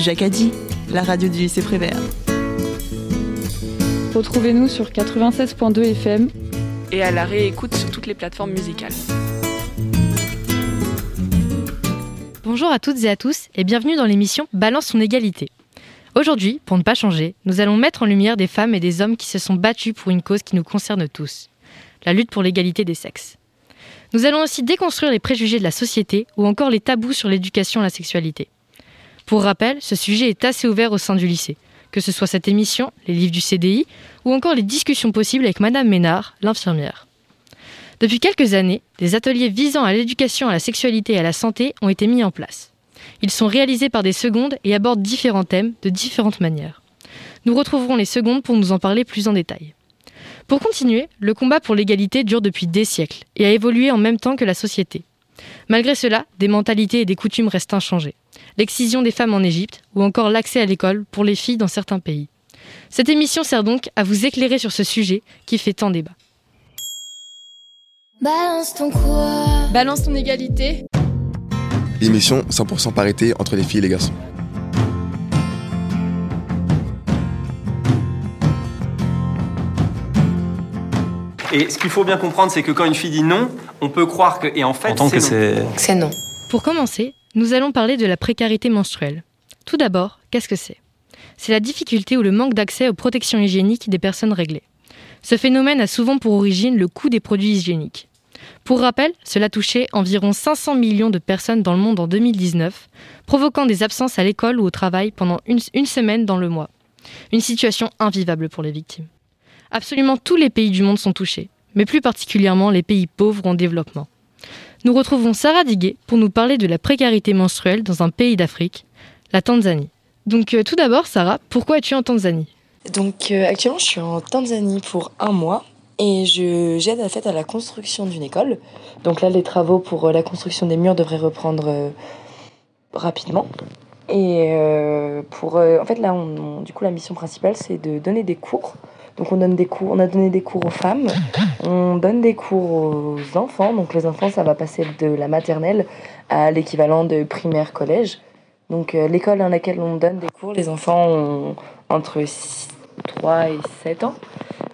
Jacadi, la radio du lycée Prévert. Retrouvez-nous sur 96.2 FM et à la réécoute sur toutes les plateformes musicales. Bonjour à toutes et à tous et bienvenue dans l'émission Balance son égalité. Aujourd'hui, pour ne pas changer, nous allons mettre en lumière des femmes et des hommes qui se sont battus pour une cause qui nous concerne tous, la lutte pour l'égalité des sexes. Nous allons aussi déconstruire les préjugés de la société ou encore les tabous sur l'éducation à la sexualité. Pour rappel, ce sujet est assez ouvert au sein du lycée, que ce soit cette émission, les livres du CDI ou encore les discussions possibles avec Madame Ménard, l'infirmière. Depuis quelques années, des ateliers visant à l'éducation à la sexualité et à la santé ont été mis en place. Ils sont réalisés par des secondes et abordent différents thèmes de différentes manières. Nous retrouverons les secondes pour nous en parler plus en détail. Pour continuer, le combat pour l'égalité dure depuis des siècles et a évolué en même temps que la société. Malgré cela, des mentalités et des coutumes restent inchangées. L'excision des femmes en Égypte ou encore l'accès à l'école pour les filles dans certains pays. Cette émission sert donc à vous éclairer sur ce sujet qui fait tant débat. Balance ton quoi? Balance ton égalité. Émission 100% parité entre les filles et les garçons. Et ce qu'il faut bien comprendre, c'est que quand une fille dit non, on peut croire que. Et en fait, c'est non. C'est non. Pour commencer, nous allons parler de la précarité menstruelle. Tout d'abord, qu'est-ce que c'est? C'est la difficulté ou le manque d'accès aux protections hygiéniques des personnes réglées. Ce phénomène a souvent pour origine le coût des produits hygiéniques. Pour rappel, cela touchait environ 500 millions de personnes dans le monde en 2019, provoquant des absences à l'école ou au travail pendant une, une semaine dans le mois. Une situation invivable pour les victimes. Absolument tous les pays du monde sont touchés, mais plus particulièrement les pays pauvres en développement. Nous retrouvons Sarah Diguet pour nous parler de la précarité menstruelle dans un pays d'Afrique, la Tanzanie. Donc euh, tout d'abord, Sarah, pourquoi es-tu en Tanzanie? Donc euh, actuellement, je suis en Tanzanie pour un mois et j'aide à à la construction d'une école. Donc là, les travaux pour euh, la construction des murs devraient reprendre rapidement. Et pour en fait là, du coup, la mission principale, c'est de donner des cours. Donc on donne des cours, on a donné des cours aux femmes, on donne des cours aux enfants. Donc les enfants, ça va passer de la maternelle à l'équivalent de primaire collège. Donc euh, l'école dans laquelle on donne des cours, les enfants ont entre 6 3 et 7 ans.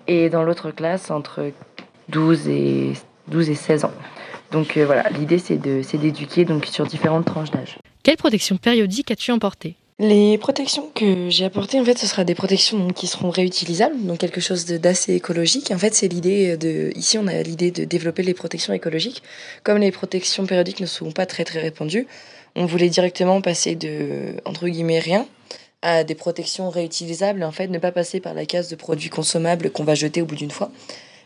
Et dans l'autre classe, entre 12 et, 12 et 16 ans. Donc euh, voilà, l'idée c'est d'éduquer donc sur différentes tranches d'âge. Quelle protection périodique as-tu emportée? Les protections que j'ai apportées, en fait, ce sera des protections donc, qui seront réutilisables, donc quelque chose d'assez écologique. En fait, c'est l'idée de. Ici, on a l'idée de développer les protections écologiques. Comme les protections périodiques ne sont pas très très répandues, on voulait directement passer de entre guillemets rien à des protections réutilisables en fait ne pas passer par la case de produits consommables qu'on va jeter au bout d'une fois.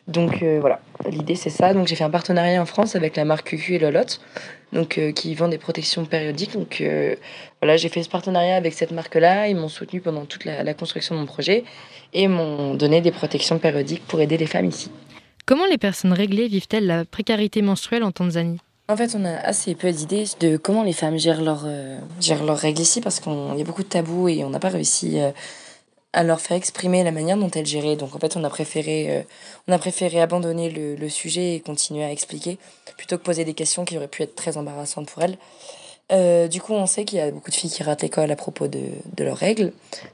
Donc euh, voilà, l'idée c'est ça. Donc j'ai fait un partenariat en France avec la marque QQ et Lolotte, donc euh, qui vend des protections périodiques. Donc euh, voilà, j'ai fait ce partenariat avec cette marque-là. Ils m'ont soutenu pendant toute la, la construction de mon projet et m'ont donné des protections périodiques pour aider les femmes ici. Comment les personnes réglées vivent-elles la précarité menstruelle en Tanzanie? En fait, on a assez peu d'idées de comment les femmes gèrent, leur, euh, gèrent leurs règles ici parce qu'il y a beaucoup de tabous et on n'a pas réussi euh, à leur faire exprimer la manière dont elles géraient. Donc en fait, on a préféré, euh, on a préféré abandonner le, sujet et continuer à expliquer plutôt que poser des questions qui auraient pu être très embarrassantes pour elles. Euh, du coup, on sait qu'il y a beaucoup de filles qui ratent l'école à propos de, de leurs règles.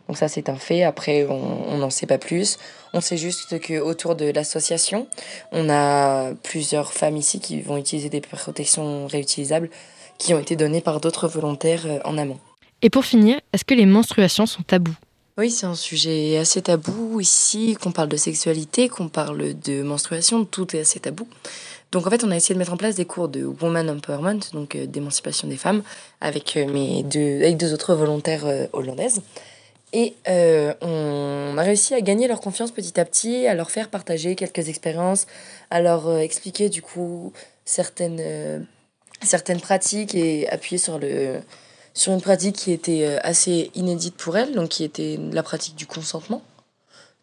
Donc ça, c'est un fait. Après, on n'en sait pas plus. On sait juste que autour de l'association, on a plusieurs femmes ici qui vont utiliser des protections réutilisables qui ont été données par d'autres volontaires euh, en amont. Et pour finir, est-ce que les menstruations sont tabous? Oui, c'est un sujet assez tabou ici, qu'on parle de sexualité, qu'on parle de menstruation, tout est assez tabou. Donc en fait, on a essayé de mettre en place des cours de Woman Empowerment, donc euh, d'émancipation des femmes, avec, euh, mes deux, avec deux autres volontaires euh, hollandaises. Et on a réussi à gagner leur confiance petit à petit, à leur faire partager quelques expériences, à leur expliquer du coup certaines, certaines pratiques et appuyer sur, le, sur une pratique qui était euh, assez inédite pour elles, donc qui était la pratique du consentement.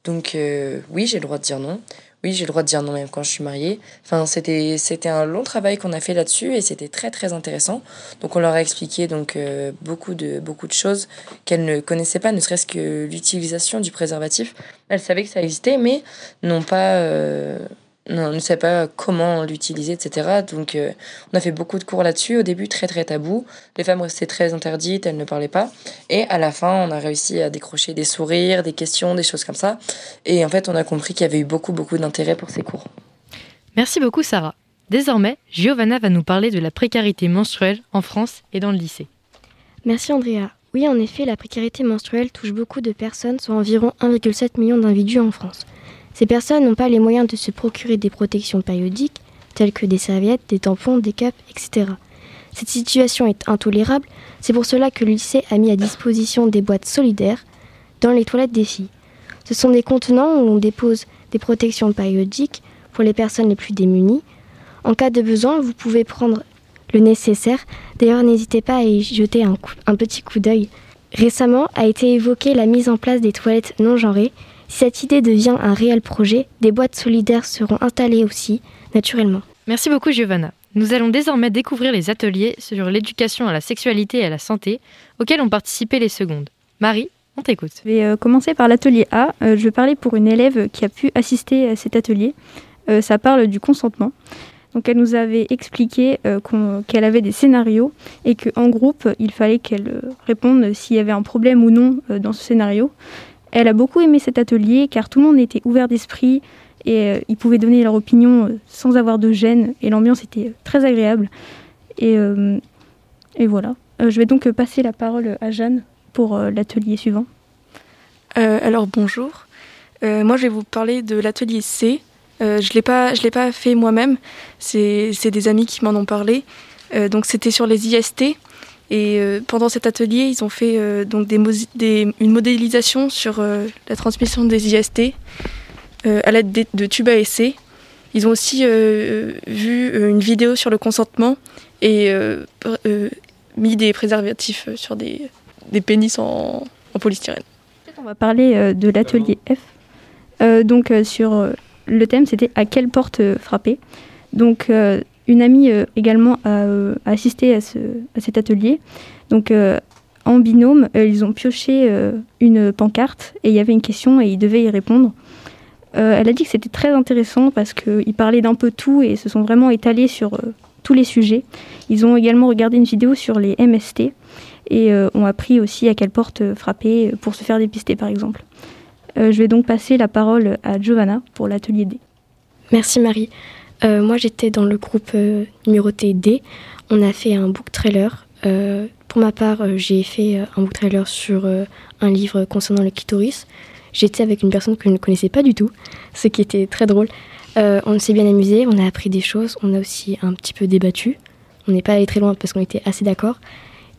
Donc euh, oui, j'ai le droit de dire non. Oui, j'ai le droit de dire non même quand je suis mariée. Enfin, c'était c'était un long travail qu'on a fait là-dessus et c'était très très intéressant. Donc on leur a expliqué donc euh, beaucoup de beaucoup de choses qu'elles ne connaissaient pas, ne serait-ce que l'utilisation du préservatif. Elles savaient que ça existait, mais n'ont pas on ne sait pas comment l'utiliser, etc. Donc euh, on a fait beaucoup de cours là-dessus. Au début, très très tabou. Les femmes restaient très interdites, elles ne parlaient pas. Et à la fin, on a réussi à décrocher des sourires, des questions, des choses comme ça. Et en fait, on a compris qu'il y avait eu beaucoup beaucoup d'intérêt pour ces cours. Merci beaucoup Sarah. Désormais, Giovanna va nous parler de la précarité menstruelle en France et dans le lycée. Merci Andrea. Oui, en effet, la précarité menstruelle touche beaucoup de personnes, soit environ 1,7 million d'individus en France. Ces personnes n'ont pas les moyens de se procurer des protections périodiques, telles que des serviettes, des tampons, des capes, etc. Cette situation est intolérable, c'est pour cela que le lycée a mis à disposition des boîtes solidaires dans les toilettes des filles. Ce sont des contenants où l'on dépose des protections périodiques pour les personnes les plus démunies. En cas de besoin, vous pouvez prendre le nécessaire. D'ailleurs, n'hésitez pas à y jeter un, un petit coup d'œil. Récemment a été évoquée la mise en place des toilettes non genrées si cette idée devient un réel projet, des boîtes solidaires seront installées aussi, naturellement. Merci beaucoup Giovanna. Nous allons désormais découvrir les ateliers sur l'éducation à la sexualité et à la santé auxquels ont participé les secondes. Marie, on t'écoute. Je vais euh, commencer par l'atelier A. Euh, je vais parler pour une élève qui a pu assister à cet atelier. Euh, ça parle du consentement. Donc elle nous avait expliqué qu'elle avait des scénarios et qu'en groupe, il fallait qu'elle réponde s'il y avait un problème ou non dans ce scénario. Elle a beaucoup aimé cet atelier car tout le monde était ouvert d'esprit et euh, ils pouvaient donner leur opinion euh, sans avoir de gêne et l'ambiance était très agréable. Et, euh, et voilà. je vais donc passer la parole à Jeanne pour l'atelier suivant. alors bonjour. moi je vais vous parler de l'atelier C. je ne l'ai pas fait moi-même. C'est, des amis qui m'en ont parlé. donc c'était sur les IST. Et euh, pendant cet atelier, ils ont fait euh, donc une modélisation sur euh, la transmission des IST à l'aide de, tubes à essai. Ils ont aussi vu une vidéo sur le consentement et mis des préservatifs sur des, des pénis en, en polystyrène. On va parler de l'atelier F. donc sur le thème, c'était à quelle porte frapper? Donc une amie euh, également a, euh, assisté à, ce, cet atelier. Donc euh, en binôme, ils ont pioché une pancarte et il y avait une question et ils devaient y répondre. elle a dit que c'était très intéressant parce qu'ils parlaient d'un peu tout et se sont vraiment étalés sur tous les sujets. Ils ont également regardé une vidéo sur les MST et ont appris aussi à quelle porte frapper pour se faire dépister par exemple. je vais donc passer la parole à Giovanna pour l'atelier D. Merci Marie. Euh, moi, j'étais dans le groupe euh, numéroté D. On a fait un book trailer. Euh, pour ma part, j'ai fait un book trailer sur un livre concernant le clitoris. J'étais avec une personne que je ne connaissais pas du tout, ce qui était très drôle. on s'est bien amusé, on a appris des choses, on a aussi un petit peu débattu. On n'est pas allé très loin parce qu'on était assez d'accord.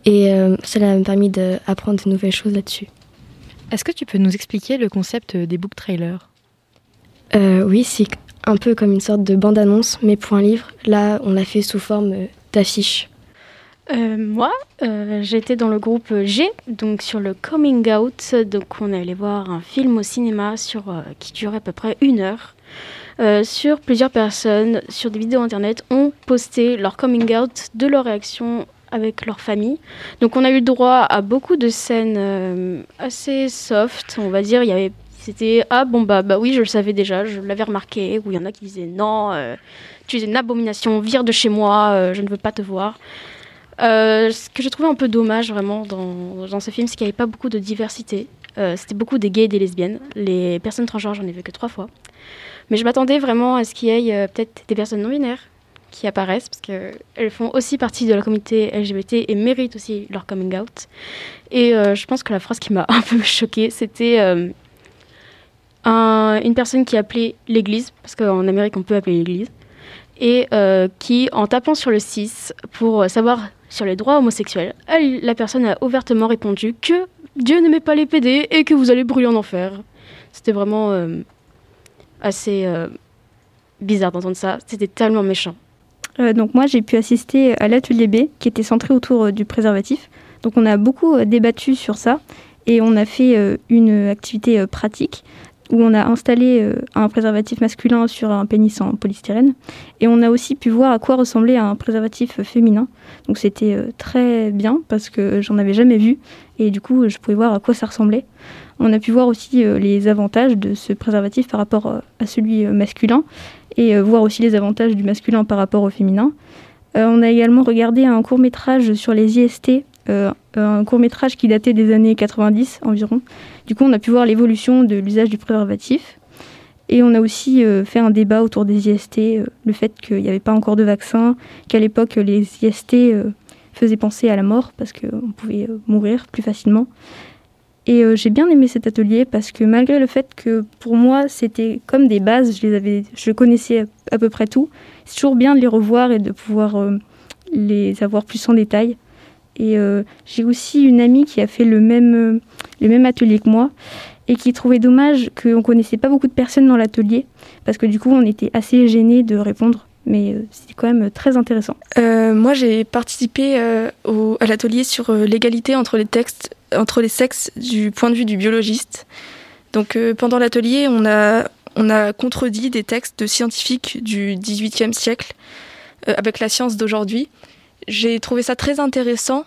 Et cela m'a permis d'apprendre de nouvelles choses là-dessus. Est-ce que tu peux nous expliquer le concept des book trailers? Oui, c'est un peu comme une sorte de bande-annonce, mais pour un livre. Là, on l'a fait sous forme euh, d'affiche. Euh, moi, euh, j'étais dans le groupe G, donc sur le coming out. Donc, on est allé voir un film au cinéma sur, qui durait à peu près une heure. sur plusieurs personnes, sur des vidéos internet, ont posté leur coming out de leur réaction avec leur famille. Donc on a eu droit à beaucoup de scènes assez soft, on va dire. Il y avait c'était ah bon bah bah oui je le savais déjà, je l'avais remarqué. Ou il y en a qui disaient non, euh, tu es une abomination, vire de chez moi, euh, je ne veux pas te voir. Euh, ce que je trouvais un peu dommage vraiment dans, dans ce film, c'est qu'il n'y avait pas beaucoup de diversité. C'était beaucoup des gays et des lesbiennes. Les personnes transgenres, j'en ai vu que trois fois. Mais je m'attendais vraiment à ce qu'il y ait peut-être des personnes non binaires qui apparaissent parce qu'elles font aussi partie de la communauté LGBT et méritent aussi leur coming out. Et je pense que la phrase qui m'a un peu choquée, c'était une personne qui appelait l'église, parce qu'en Amérique on peut appeler l'église, et euh, qui, en tapant sur le 6 pour savoir sur les droits homosexuels, la personne a ouvertement répondu que Dieu n'aimait pas les PD et que vous allez brûler en enfer. C'était vraiment euh, assez euh, bizarre d'entendre ça. C'était tellement méchant. donc moi j'ai pu assister à l'atelier B qui était centré autour du préservatif. Donc on a beaucoup débattu sur ça et on a fait une activité pratique où on a installé euh, un préservatif masculin sur un pénis en polystyrène. Et on a aussi pu voir à quoi ressemblait un préservatif féminin. Donc c'était euh, très bien parce que j'en avais jamais vu. Et du coup, je pouvais voir à quoi ça ressemblait. On a pu voir aussi euh, les avantages de ce préservatif par rapport à celui masculin. et voir aussi les avantages du masculin par rapport au féminin. on a également regardé un court métrage sur les IST, un court métrage qui datait des années 90 environ. Du coup, on a pu voir l'évolution de l'usage du préservatif. Et on a aussi fait un débat autour des IST, le fait qu'il n'y avait pas encore de vaccin, qu'à l'époque les IST faisaient penser à la mort parce qu'on pouvait mourir plus facilement. Et euh, j'ai bien aimé cet atelier parce que malgré le fait que pour moi c'était comme des bases, je les avais, je connaissais à, peu près tout. C'est toujours bien de les revoir et de pouvoir euh, les avoir plus en détail. Et euh, j'ai aussi une amie qui a fait le même, le même atelier que moi et qui trouvait dommage qu'on connaissait pas beaucoup de personnes dans l'atelier parce que du coup on était assez gênés de répondre mais c'était quand même très intéressant. moi, j'ai participé au, à l'atelier sur l'égalité entre les textes entre les sexes du point de vue du biologiste. Donc euh, pendant l'atelier, on a, on a contredit des textes de scientifiques du XVIIIe siècle euh, avec la science d'aujourd'hui. J'ai trouvé ça très intéressant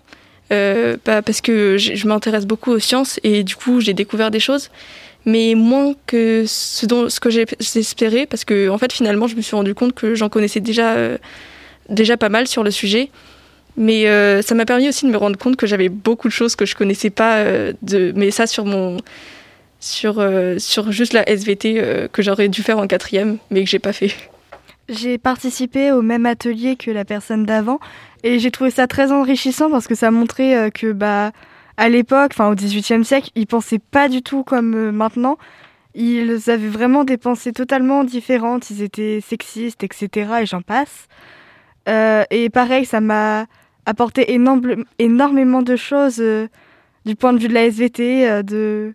euh, parce que je, m'intéresse beaucoup aux sciences et du coup j'ai découvert des choses, mais moins que ce, que j'espérais parce que en fait finalement je me suis rendu compte que j'en connaissais déjà, déjà pas mal sur le sujet mais euh, ça m'a permis aussi de me rendre compte que j'avais beaucoup de choses que je connaissais pas, euh, de, mais ça sur mon, sur, euh, sur juste la SVT que j'aurais dû faire en quatrième, mais que j'ai pas fait. J'ai participé au même atelier que la personne d'avant et j'ai trouvé ça très enrichissant parce que ça montrait que bah à l'époque, enfin au XVIIIe siècle, ils pensaient pas du tout comme maintenant. Ils avaient vraiment des pensées totalement différentes. Ils étaient sexistes, etc. Et j'en passe. et pareil, ça m'a apporté énormément de choses euh, du point de vue de la SVT, euh, de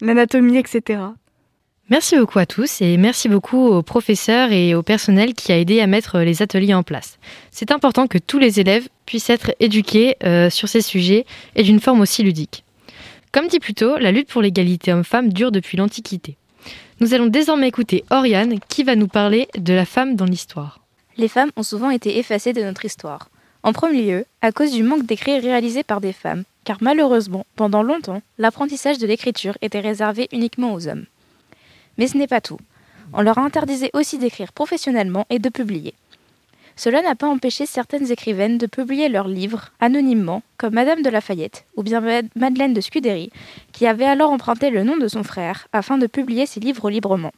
l'anatomie, etc. Merci beaucoup à tous et merci beaucoup aux professeurs et au personnel qui a aidé à mettre les ateliers en place. C'est important que tous les élèves puissent être éduqués euh, sur ces sujets et d'une forme aussi ludique. Comme dit plus tôt, la lutte pour l'égalité homme-femme dure depuis l'Antiquité. Nous allons désormais écouter Oriane qui va nous parler de la femme dans l'histoire. Les femmes ont souvent été effacées de notre histoire. En premier lieu, à cause du manque d'écrits réalisés par des femmes, car malheureusement, pendant longtemps, l'apprentissage de l'écriture était réservé uniquement aux hommes. Mais ce n'est pas tout. On leur interdisait aussi d'écrire professionnellement et de publier. Cela n'a pas empêché certaines écrivaines de publier leurs livres anonymement, comme Madame de Lafayette ou bien Madeleine de Scudéry, qui avait alors emprunté le nom de son frère afin de publier ses livres librement.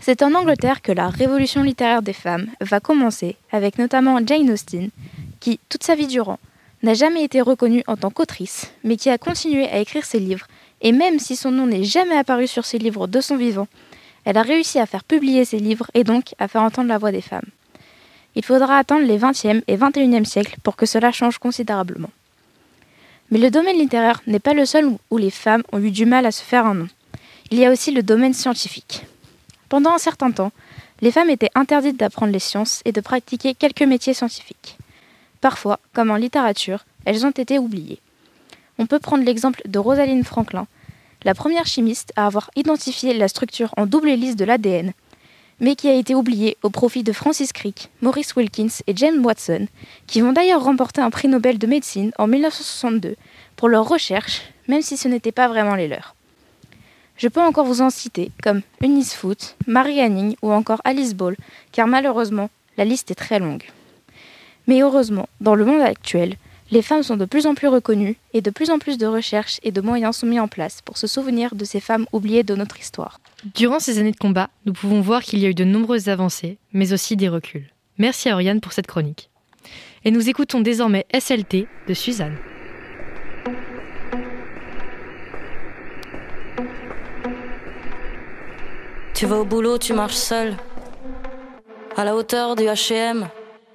C'est en Angleterre que la révolution littéraire des femmes va commencer, avec notamment Jane Austen, qui, toute sa vie durant, n'a jamais été reconnue en tant qu'autrice, mais qui a continué à écrire ses livres, et même si son nom n'est jamais apparu sur ses livres de son vivant, elle a réussi à faire publier ses livres et donc à faire entendre la voix des femmes. Il faudra attendre les 20e et 21e siècles pour que cela change considérablement. Mais le domaine littéraire n'est pas le seul où les femmes ont eu du mal à se faire un nom. Il y a aussi le domaine scientifique. Pendant un certain temps, les femmes étaient interdites d'apprendre les sciences et de pratiquer quelques métiers scientifiques. Parfois, comme en littérature, elles ont été oubliées. On peut prendre l'exemple de Rosalind Franklin, la première chimiste à avoir identifié la structure en double hélice de l'ADN, mais qui a été oubliée au profit de Francis Crick, Maurice Wilkins et James Watson, qui vont d'ailleurs remporter un prix Nobel de médecine en 1962 pour leurs recherches, même si ce n'était pas vraiment les leurs. Je peux encore vous en citer, comme Eunice Foot, Marie Anning ou encore Alice Ball, car malheureusement, la liste est très longue. Mais heureusement, dans le monde actuel, les femmes sont de plus en plus reconnues et de plus en plus de recherches et de moyens sont mis en place pour se souvenir de ces femmes oubliées de notre histoire. Durant ces années de combat, nous pouvons voir qu'il y a eu de nombreuses avancées, mais aussi des reculs. Merci à Oriane pour cette chronique. Et nous écoutons désormais SLT de Suzanne. Tu vas au boulot, tu marches seul. À la hauteur du HM.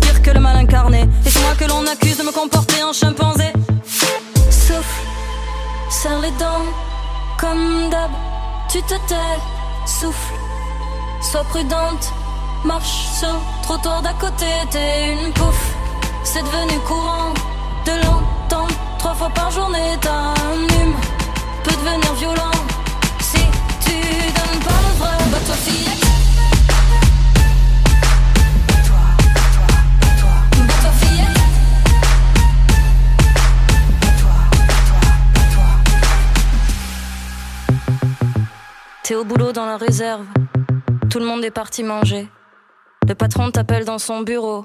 Pire que le mal incarné. Et c'est moi que l'on accuse de me comporter en chimpanzé. Souffle, serre les dents, comme d'hab. Tu te tais, souffle. sois prudente. Marche sur trottoir d'à côté, t'es une pouffe. C'est devenu courant de l'entendre trois fois par journée. T'as un hume, peut devenir violent. Si tu donnes pas le vrai, bah toi fillette. T'es au boulot dans la réserve. Tout le monde est parti manger. Le patron t'appelle dans son bureau.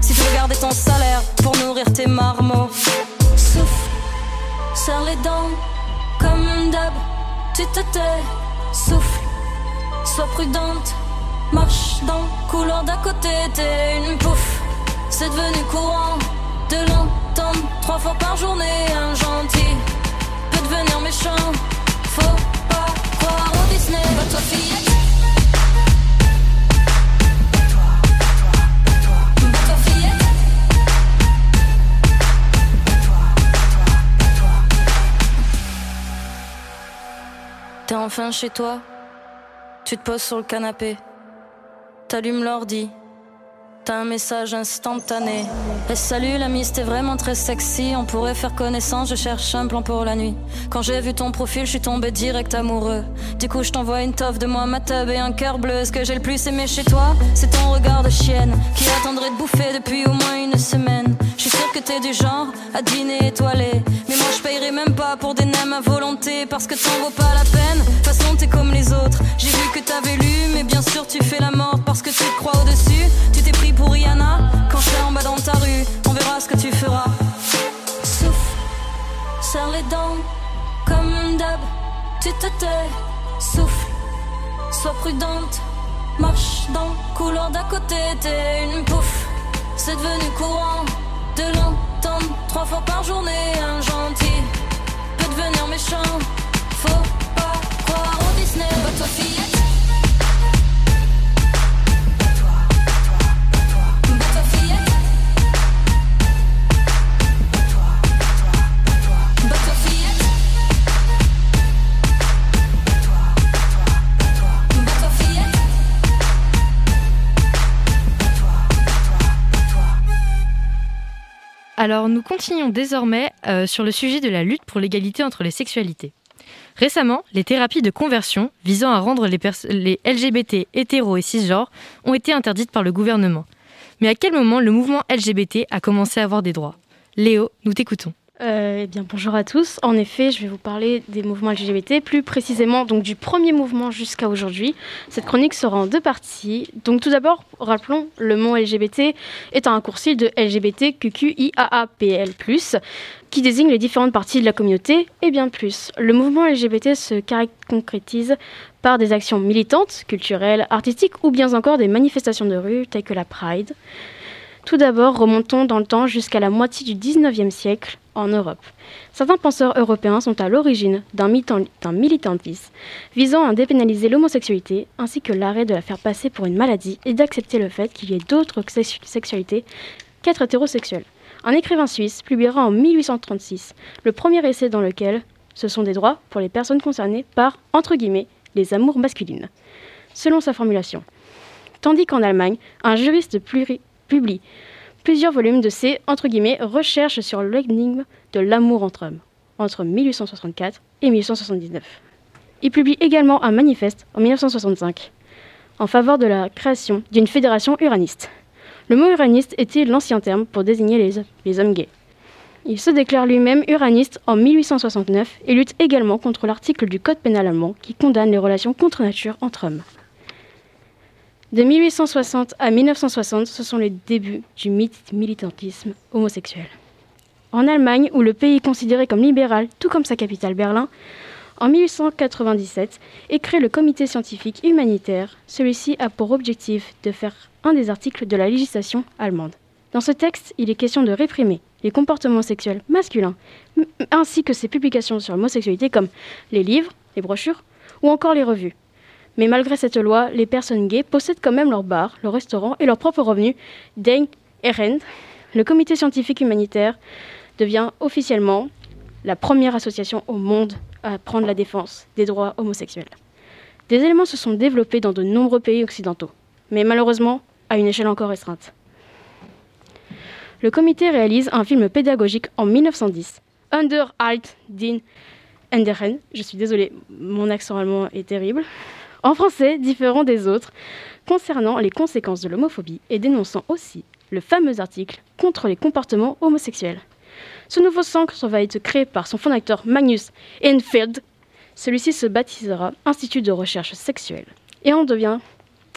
Si tu garder ton salaire pour nourrir tes marmots. Souffle, serre les dents, comme d'hab. Tu te tais, souffle, sois prudente. Marche dans couloir d'à côté, t'es une pouffe. C'est devenu courant de l'entendre trois fois par journée. Un gentil peut devenir méchant. Faut pas croire au Disney, va fillette. T'es enfin chez toi, tu te poses sur le canapé, t'allumes l'ordi, t'as un message instantané. Et salut l'ami, c'était vraiment très sexy, on pourrait faire connaissance, je cherche un plan pour la nuit. Quand j'ai vu ton profil, je suis tombé direct amoureux. Du coup, je t'envoie une toffe de moi, ma tub et un cœur bleu. Ce que j'ai le plus aimé chez toi, c'est ton regard de chienne qui attendrait de bouffer depuis au moins une semaine. Je suis sûr que t'es du genre à dîner étoilé. Mais moi, je payerai même pas pour des nems à volonté parce que t'en vaut pas la peine. De toute façon, t'es comme les autres. J'ai vu que t'avais lu, mais bien sûr, tu fais la mort parce que tu crois au-dessus. Tu t'es pris pour Rihanna quand je serai en bas dans ta rue. On verra ce que tu feras. Souffle, serre les dents, comme d'hab. Tu te tais, souffle, sois prudente. Marche dans le couloir d'à côté, t'es une pouffe. C'est devenu courant de l'entendre trois fois par journée. Un gentil peut devenir méchant. Faut pas croire au Disney, toi fillette. Alors nous continuons désormais euh, sur le sujet de la lutte pour l'égalité entre les sexualités. Récemment, les thérapies de conversion visant à rendre les, LGBT hétéros et cisgenres ont été interdites par le gouvernement. Mais à quel moment le mouvement LGBT a commencé à avoir des droits? Léo, nous t'écoutons. Euh, eh bien, bonjour à tous. En effet, je vais vous parler des mouvements LGBT, plus précisément donc du premier mouvement jusqu'à aujourd'hui. Cette chronique sera en deux parties. Donc, tout d'abord, rappelons, le mot LGBT est un raccourci de LGBTQQIAAPL+, qui désigne les différentes parties de la communauté et bien plus. Le mouvement LGBT se concrétise par des actions militantes, culturelles, artistiques ou bien encore des manifestations de rue telles que la Pride. Tout d'abord, remontons dans le temps jusqu'à la moitié du 19e siècle en Europe. Certains penseurs européens sont à l'origine d'un militan- d'un militantisme visant à dépénaliser l'homosexualité ainsi que l'arrêt de la faire passer pour une maladie et d'accepter le fait qu'il y ait d'autres sex- sexualités qu'être hétérosexuel. Un écrivain suisse publiera en 1836 le premier essai dans lequel ce sont des droits pour les personnes concernées par, entre guillemets, les amours masculines, selon sa formulation. Tandis qu'en Allemagne, un juriste pluri- publie plusieurs volumes de ses, recherches sur l'énigme de l'amour entre hommes, entre 1864 et 1879. Il publie également un manifeste en 1965 en faveur de la création d'une fédération uraniste. Le mot uraniste était l'ancien terme pour désigner les, les hommes gays. Il se déclare lui-même uraniste en 1869 et lutte également contre l'article du Code pénal allemand qui condamne les relations contre nature entre hommes. De 1860 à 1960, ce sont les débuts du militantisme homosexuel. En Allemagne, où le pays est considéré comme libéral, tout comme sa capitale Berlin, en 1897 et crée le comité scientifique humanitaire. Celui-ci a pour objectif de faire un des articles de la législation allemande. Dans ce texte, il est question de réprimer les comportements sexuels masculins, ainsi que ses publications sur l'homosexualité comme les livres, les brochures ou encore les revues. Mais malgré cette loi, les personnes gays possèdent quand même leur bar, leur restaurant et leurs propres revenus. Deng Erend, le comité scientifique humanitaire, devient officiellement la première association au monde à prendre la défense des droits homosexuels. Des éléments se sont développés dans de nombreux pays occidentaux, mais malheureusement à une échelle encore restreinte. Le comité réalise un film pédagogique en 1910, Under Alt din Enderen. Je suis désolée, mon accent allemand est terrible. En français, différent des autres, concernant les conséquences de l'homophobie et dénonçant aussi le fameux article contre les comportements homosexuels. Ce nouveau centre va être créé par son fondateur Magnus Enfield. Celui-ci se baptisera Institut de recherche sexuelle et en devient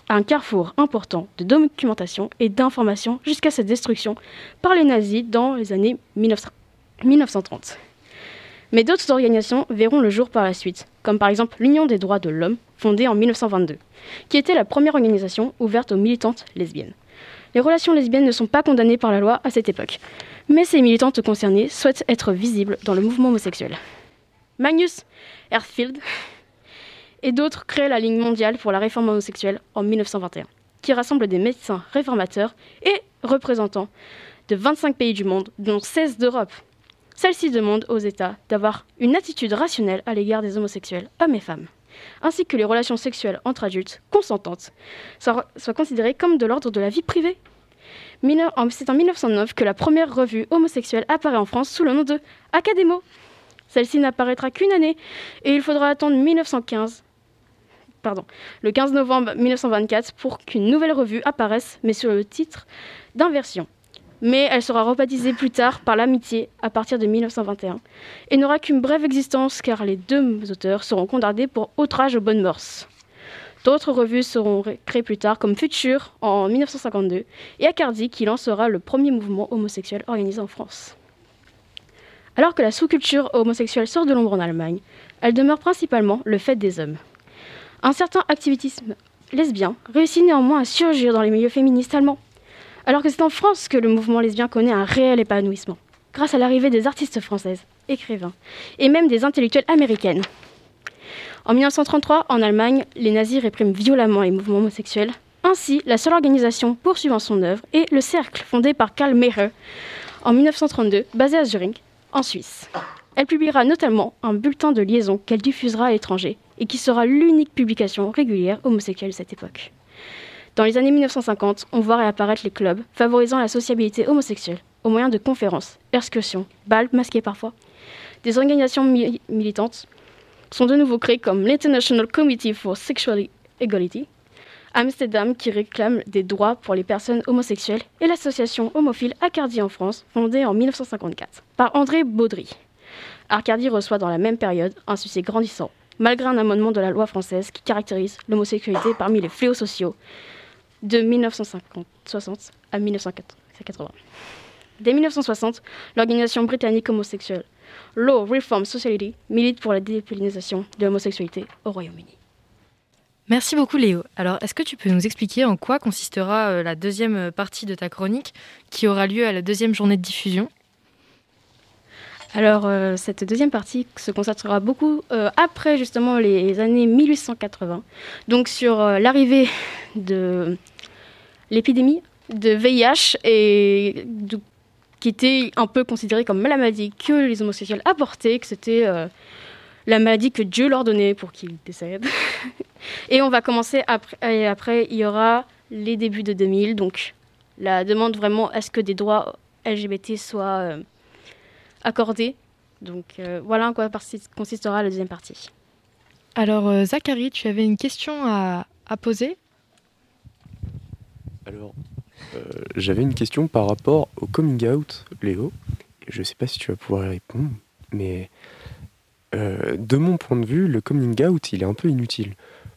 un carrefour important de documentation et d'information jusqu'à sa destruction par les nazis dans les années 1930. Mais d'autres organisations verront le jour par la suite, comme par exemple l'Union des droits de l'homme, fondée en 1922, qui était la première organisation ouverte aux militantes lesbiennes. Les relations lesbiennes ne sont pas condamnées par la loi à cette époque, mais ces militantes concernées souhaitent être visibles dans le mouvement homosexuel. Magnus Erfield et d'autres créent la Ligue mondiale pour la réforme homosexuelle en 1921, qui rassemble des médecins réformateurs et représentants de 25 pays du monde, dont 16 d'Europe. Celle-ci demande aux États d'avoir une attitude rationnelle à l'égard des homosexuels, hommes et femmes, ainsi que les relations sexuelles entre adultes consentantes soient, considérées comme de l'ordre de la vie privée. C'est en 1909 que la première revue homosexuelle apparaît en France sous le nom de Académo. Celle-ci n'apparaîtra qu'une année et il faudra attendre 1915 pardon, le 15 novembre 1924 pour qu'une nouvelle revue apparaisse, mais sous le titre d'Inversion. Mais elle sera rebaptisée plus tard par l'amitié à partir de 1921 et n'aura qu'une brève existence car les deux auteurs seront condamnés pour outrage aux bonnes mœurs. D'autres revues seront créées plus tard comme Future en 1952 et Accardi qui lancera le premier mouvement homosexuel organisé en France. Alors que la sous-culture homosexuelle sort de l'ombre en Allemagne, elle demeure principalement le fait des hommes. Un certain activisme lesbien réussit néanmoins à surgir dans les milieux féministes allemands, alors que c'est en France que le mouvement lesbien connaît un réel épanouissement, grâce à l'arrivée des artistes françaises, écrivains, et même des intellectuelles américaines. En 1933, en Allemagne, les nazis répriment violemment les mouvements homosexuels. Ainsi, la seule organisation poursuivant son œuvre est le Cercle, fondé par Karl Mayr en 1932, basé à Zurich, en Suisse. Elle publiera notamment un bulletin de liaison qu'elle diffusera à l'étranger et qui sera l'unique publication régulière homosexuelle de cette époque. Dans les années 1950, on voit réapparaître les clubs favorisant la sociabilité homosexuelle au moyen de conférences, excursions, balles masquées parfois. Des organisations militantes sont de nouveau créées comme l'International Committee for Sexual Equality, Amsterdam qui réclame des droits pour les personnes homosexuelles et l'association homophile Accardi en France, fondée en 1954 par André Baudry. Arcadie reçoit dans la même période un succès grandissant, malgré un amendement de la loi française qui caractérise l'homosexualité parmi les fléaux sociaux de 1960 à 1980. Dès 1960, l'organisation britannique homosexuelle Law Reform Society milite pour la dépénalisation de l'homosexualité au Royaume-Uni. Merci beaucoup Léo. Alors, est-ce que tu peux nous expliquer en quoi consistera euh, la deuxième partie de ta chronique qui aura lieu à la deuxième journée de diffusion? Alors, euh, cette deuxième partie se concentrera beaucoup euh, après justement les années 1880, donc sur euh, l'arrivée de l'épidémie de VIH et qui était un peu considérée comme la maladie que les homosexuels apportaient, que c'était la maladie que Dieu leur donnait pour qu'ils décèdent. et on va commencer après, et après, il y aura les débuts de 2000, donc la demande vraiment à ce que des droits LGBT soient accordé. Donc euh, voilà en quoi consistera la deuxième partie. Alors euh, Zachary, tu avais une question à, poser Alors, euh, j'avais une question par rapport au coming out, Léo. Je ne sais pas si tu vas pouvoir y répondre, mais de mon point de vue, le coming out, il est un peu inutile.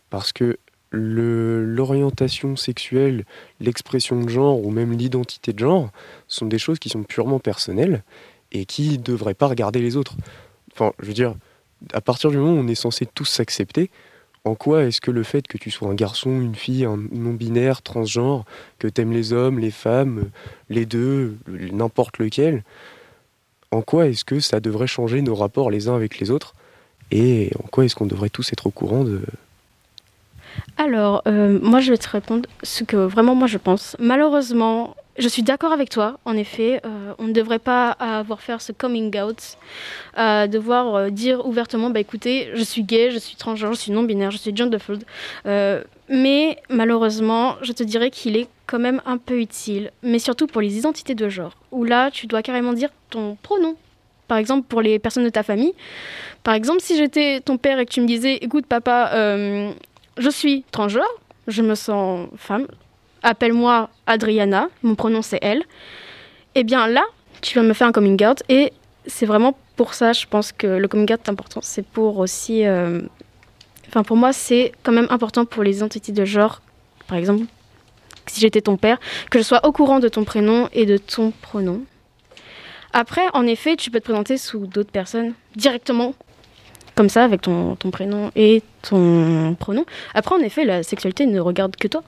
Parce que l'orientation sexuelle, l'expression de genre ou même l'identité de genre sont des choses qui sont purement personnelles et qui ne devrait pas regarder les autres. Enfin, je veux dire, à partir du moment où on est censé tous s'accepter, en quoi est-ce que le fait que tu sois un garçon, une fille, un non-binaire, transgenre, que t'aimes les hommes, les femmes, les deux, n'importe lequel, en quoi est-ce que ça devrait changer nos rapports les uns avec les autres? Et en quoi est-ce qu'on devrait tous être au courant de... Alors, euh, moi je vais te répondre ce que vraiment moi je pense. Malheureusement, je suis d'accord avec toi, en effet. Euh, on ne devrait pas avoir faire ce coming out, euh, devoir euh, dire ouvertement, bah écoutez, je suis gay, je suis transgenre, je suis non-binaire, je suis gender fluid. mais malheureusement, je te dirais qu'il est quand même un peu utile, mais surtout pour les identités de genre, où là, tu dois carrément dire ton pronom. Par exemple, pour les personnes de ta famille. Par exemple, si j'étais ton père et que tu me disais, écoute papa, je suis transgenre, je me sens femme, appelle-moi Adriana, mon pronom c'est elle. Eh bien là, tu vas me faire un coming out et c'est vraiment pour ça, je pense que le coming out est important. C'est pour aussi. Euh, enfin, pour moi, c'est quand même important pour les entités de genre. Par exemple, si j'étais ton père, que je sois au courant de ton prénom et de ton pronom. Après, en effet, tu peux te présenter sous d'autres personnes directement, comme ça, avec ton, ton prénom et ton pronom. Après, en effet, la sexualité ne regarde que toi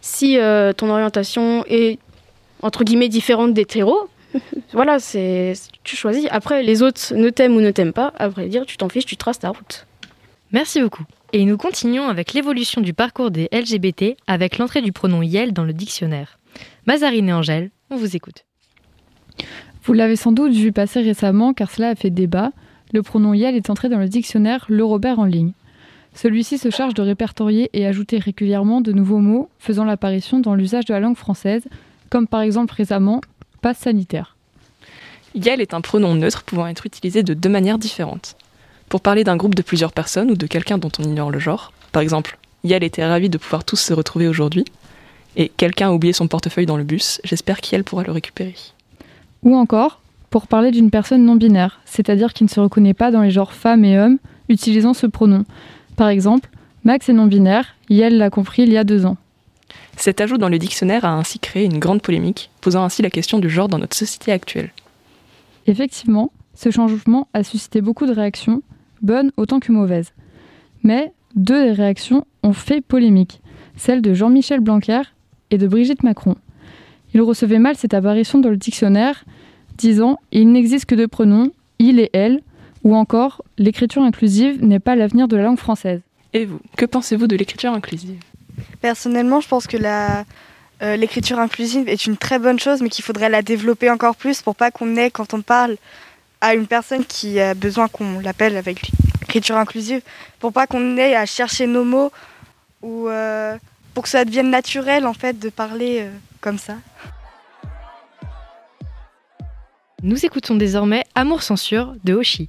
si euh, ton orientation est entre guillemets différente d'hétéro, voilà, c'est tu choisis. Après, les autres ne t'aiment ou ne t'aiment pas, à vrai dire, tu t'en fiches, tu traces ta route. Merci beaucoup. Et nous continuons avec l'évolution du parcours des LGBT avec l'entrée du pronom YEL dans le dictionnaire. Mazarine et Angèle, on vous écoute. Vous l'avez sans doute vu passer récemment car cela a fait débat. Le pronom YEL est entré dans le dictionnaire Le Robert en ligne. Celui-ci se charge de répertorier et ajouter régulièrement de nouveaux mots faisant l'apparition dans l'usage de la langue française, comme par exemple récemment passe sanitaire. Yel est un pronom neutre pouvant être utilisé de deux manières différentes. Pour parler d'un groupe de plusieurs personnes ou de quelqu'un dont on ignore le genre, par exemple, Yel était ravi de pouvoir tous se retrouver aujourd'hui, et quelqu'un a oublié son portefeuille dans le bus, j'espère qu'Yel pourra le récupérer. Ou encore, pour parler d'une personne non binaire, c'est-à-dire qui ne se reconnaît pas dans les genres femme et homme, utilisant ce pronom, par exemple, Max est non-binaire, Yel l'a compris il y a deux ans. Cet ajout dans le dictionnaire a ainsi créé une grande polémique, posant ainsi la question du genre dans notre société actuelle. Effectivement, ce changement a suscité beaucoup de réactions, bonnes autant que mauvaises. Mais deux des réactions ont fait polémique, celle de Jean-Michel Blanquer et de Brigitte Macron. Ils recevaient mal cette apparition dans le dictionnaire, disant Il n'existe que deux pronoms, il et elle, ou encore, l'écriture inclusive n'est pas l'avenir de la langue française. Et vous, que pensez-vous de l'écriture inclusive? Personnellement, je pense que euh, l'écriture inclusive est une très bonne chose, mais qu'il faudrait la développer encore plus pour pas qu'on ait, quand on parle à une personne qui a besoin qu'on l'appelle avec l'écriture inclusive, pour pas qu'on ait à chercher nos mots ou euh, pour que ça devienne naturel en fait de parler euh, comme ça. Nous écoutons désormais Amour censure de Hoshi.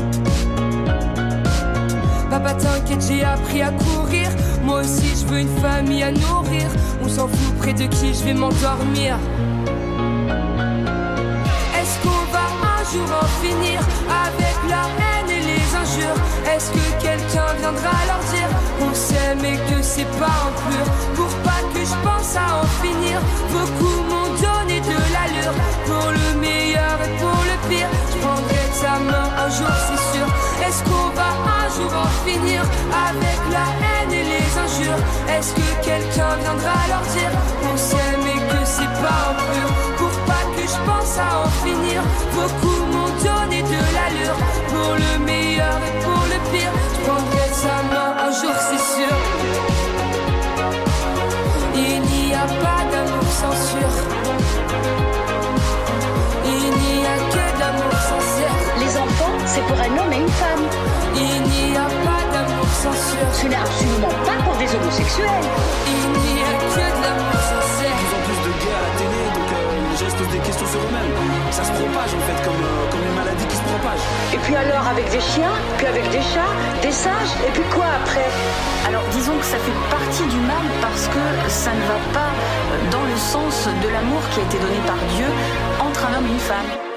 Pas t'inquiète, j'ai appris à courir. Moi aussi, je veux une famille à nourrir. On s'en fout près de qui je vais m'endormir. Est-ce qu'on va un jour en finir avec la haine et les injures? Est-ce que quelqu'un viendra leur dire qu'on s'aime et que c'est pas un pur? Pour pas que je pense à en finir, beaucoup m'ont donné de l'allure. Pour le meilleur et pour le pire, je prendrai sa main un jour, c'est sûr. Est-ce qu'on va jour en finir avec la haine et les injures Est-ce que quelqu'un viendra leur dire qu'on s'aime et que c'est pas un pur Pour pas que je pense à en finir, beaucoup m'ont donné de l'allure. Pour le meilleur et pour le pire, je prendrai sa main un jour, c'est sûr. Il n'y a pas d'amour sans sûr. Il n'y a que de l'amour sincère. Les enfants, c'est pour un homme et une femme. Ce n'est absolument pas pour des homosexuels. Il n'y a que de l'amour sincère. De plus en plus de gays à la télé, donc euh, les gens se posent des questions sur eux-mêmes. Ça se propage en fait, comme, euh, comme une maladie qui se propage. Et puis alors avec des chiens, puis avec des chats, des singes, et puis quoi après? Alors disons que ça fait partie du mal parce que ça ne va pas dans le sens de l'amour qui a été donné par Dieu entre un homme et une femme.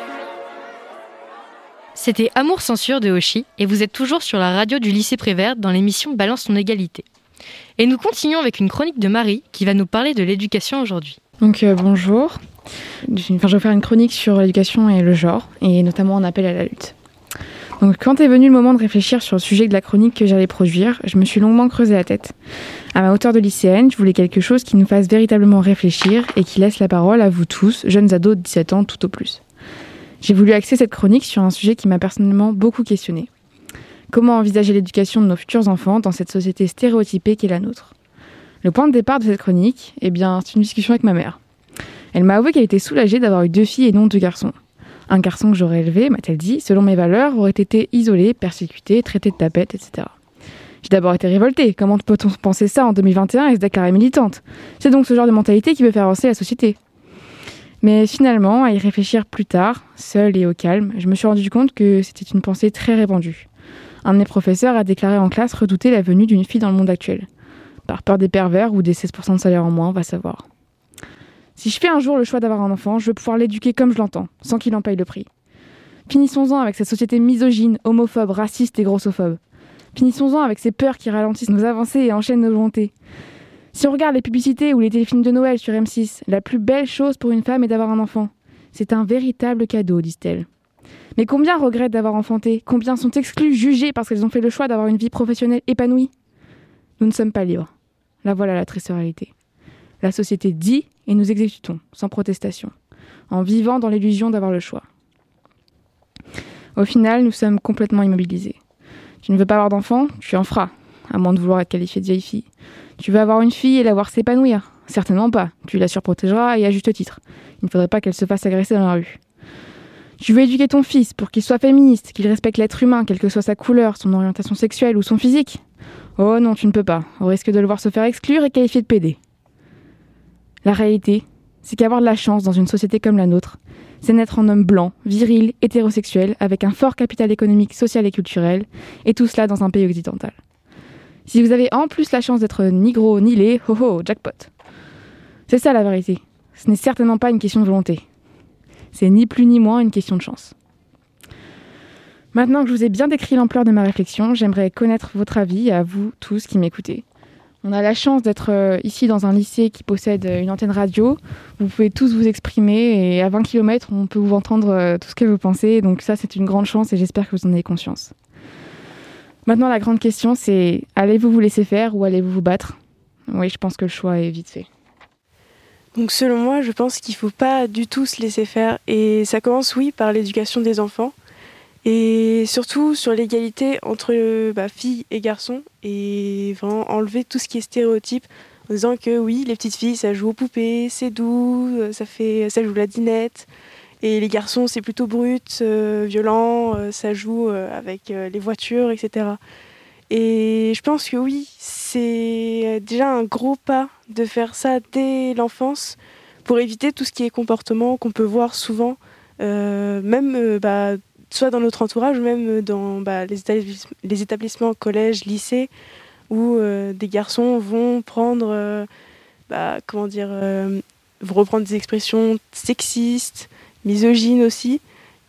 C'était Amour censure de Hoshi et vous êtes toujours sur la radio du lycée Prévert dans l'émission Balance ton égalité. Et nous continuons avec une chronique de Marie qui va nous parler de l'éducation aujourd'hui. Donc euh, bonjour. Enfin, je vais faire une chronique sur l'éducation et le genre, et notamment en appel à la lutte. Donc quand est venu le moment de réfléchir sur le sujet de la chronique que j'allais produire, je me suis longuement creusé la tête. À ma hauteur de lycéenne, je voulais quelque chose qui nous fasse véritablement réfléchir et qui laisse la parole à vous tous, jeunes ados de 17 ans tout au plus. J'ai voulu axer cette chronique sur un sujet qui m'a personnellement beaucoup questionné. Comment envisager l'éducation de nos futurs enfants dans cette société stéréotypée qu'est la nôtre? Le point de départ de cette chronique, eh bien, c'est une discussion avec ma mère. Elle m'a avoué qu'elle était soulagée d'avoir eu deux filles et non deux garçons. Un garçon que j'aurais élevé, m'a-t-elle dit, selon mes valeurs, aurait été isolé, persécuté, traité de tapette, etc. J'ai d'abord été révoltée. Comment peut-on penser ça en 2021 et se déclarer militante C'est donc ce genre de mentalité qui veut faire avancer la société. Mais finalement, à y réfléchir plus tard, seule et au calme, je me suis rendu compte que c'était une pensée très répandue. Un de mes professeurs a déclaré en classe redouter la venue d'une fille dans le monde actuel. Par peur des pervers ou des 16% de salaire en moins, on va savoir. Si je fais un jour le choix d'avoir un enfant, je veux pouvoir l'éduquer comme je l'entends, sans qu'il en paye le prix. Finissons-en avec cette société misogyne, homophobe, raciste et grossophobe. Finissons-en avec ces peurs qui ralentissent nos avancées et enchaînent nos volontés. Si on regarde les publicités ou les téléfilms de Noël sur M6, la plus belle chose pour une femme est d'avoir un enfant. C'est un véritable cadeau, disent-elles. Mais combien regrettent d'avoir enfanté? Combien sont exclus, jugés parce qu'elles ont fait le choix d'avoir une vie professionnelle épanouie? Nous ne sommes pas libres. La voilà la triste réalité. La société dit et nous exécutons, sans protestation, en vivant dans l'illusion d'avoir le choix. Au final, nous sommes complètement immobilisés. Tu ne veux pas avoir d'enfant? Tu en feras, à moins de vouloir être qualifié de vieille fille. Tu veux avoir une fille et la voir s'épanouir Certainement pas. Tu la surprotégeras et à juste titre. Il ne faudrait pas qu'elle se fasse agresser dans la rue. Tu veux éduquer ton fils pour qu'il soit féministe, qu'il respecte l'être humain, quelle que soit sa couleur, son orientation sexuelle ou son physique Oh non, tu ne peux pas, au risque de le voir se faire exclure et qualifier de pédé. La réalité, c'est qu'avoir de la chance dans une société comme la nôtre, c'est naître en homme blanc, viril, hétérosexuel, avec un fort capital économique, social et culturel, et tout cela dans un pays occidental. Si vous avez en plus la chance d'être ni gros ni laid, ho ho, jackpot. C'est ça la vérité. Ce n'est certainement pas une question de volonté. C'est ni plus ni moins une question de chance. Maintenant que je vous ai bien décrit l'ampleur de ma réflexion, j'aimerais connaître votre avis à vous tous qui m'écoutez. On a la chance d'être euh, ici dans un lycée qui possède une antenne radio. Vous pouvez tous vous exprimer et à 20 km, on peut vous entendre euh, tout ce que vous pensez. Donc ça, c'est une grande chance et j'espère que vous en avez conscience. Maintenant, la grande question, c'est allez-vous vous laisser faire ou allez-vous vous battre? Oui, je pense que le choix est vite fait. Donc selon moi, je pense qu'il ne faut pas du tout se laisser faire. Et ça commence, oui, par l'éducation des enfants. Et surtout sur l'égalité entre bah, filles et garçons. Et vraiment enlever tout ce qui est stéréotype en disant que oui, les petites filles, ça joue aux poupées, c'est doux, ça, fait, ça joue la dinette. Et les garçons, c'est plutôt brut, euh, violent, euh, ça joue euh, avec les voitures, etc. Et je pense que oui, c'est déjà un gros pas de faire ça dès l'enfance pour éviter tout ce qui est comportement qu'on peut voir souvent, même bah, soit dans notre entourage ou même dans bah, les, établissements, les établissements, collèges, lycées, où des garçons vont prendre, bah, comment dire, reprendre des expressions sexistes, misogynes aussi,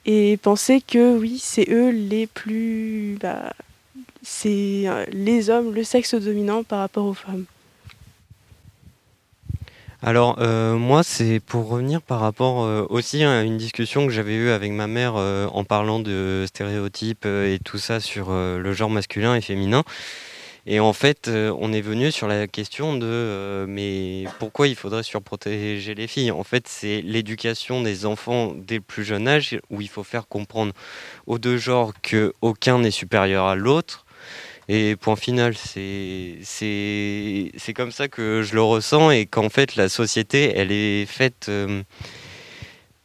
et penser que oui, c'est eux les plus, bah, c'est les hommes, le sexe dominant par rapport aux femmes. Alors euh, moi c'est pour revenir par rapport euh, aussi à une discussion que j'avais eue avec ma mère euh, en parlant de stéréotypes et tout ça sur le genre masculin et féminin. Et en fait, on est venu sur la question de mais pourquoi il faudrait surprotéger les filles? En fait, c'est l'éducation des enfants dès le plus jeune âge où il faut faire comprendre aux deux genres qu'aucun n'est supérieur à l'autre. Et point final, c'est comme ça que je le ressens et qu'en fait la société, elle est faite, euh,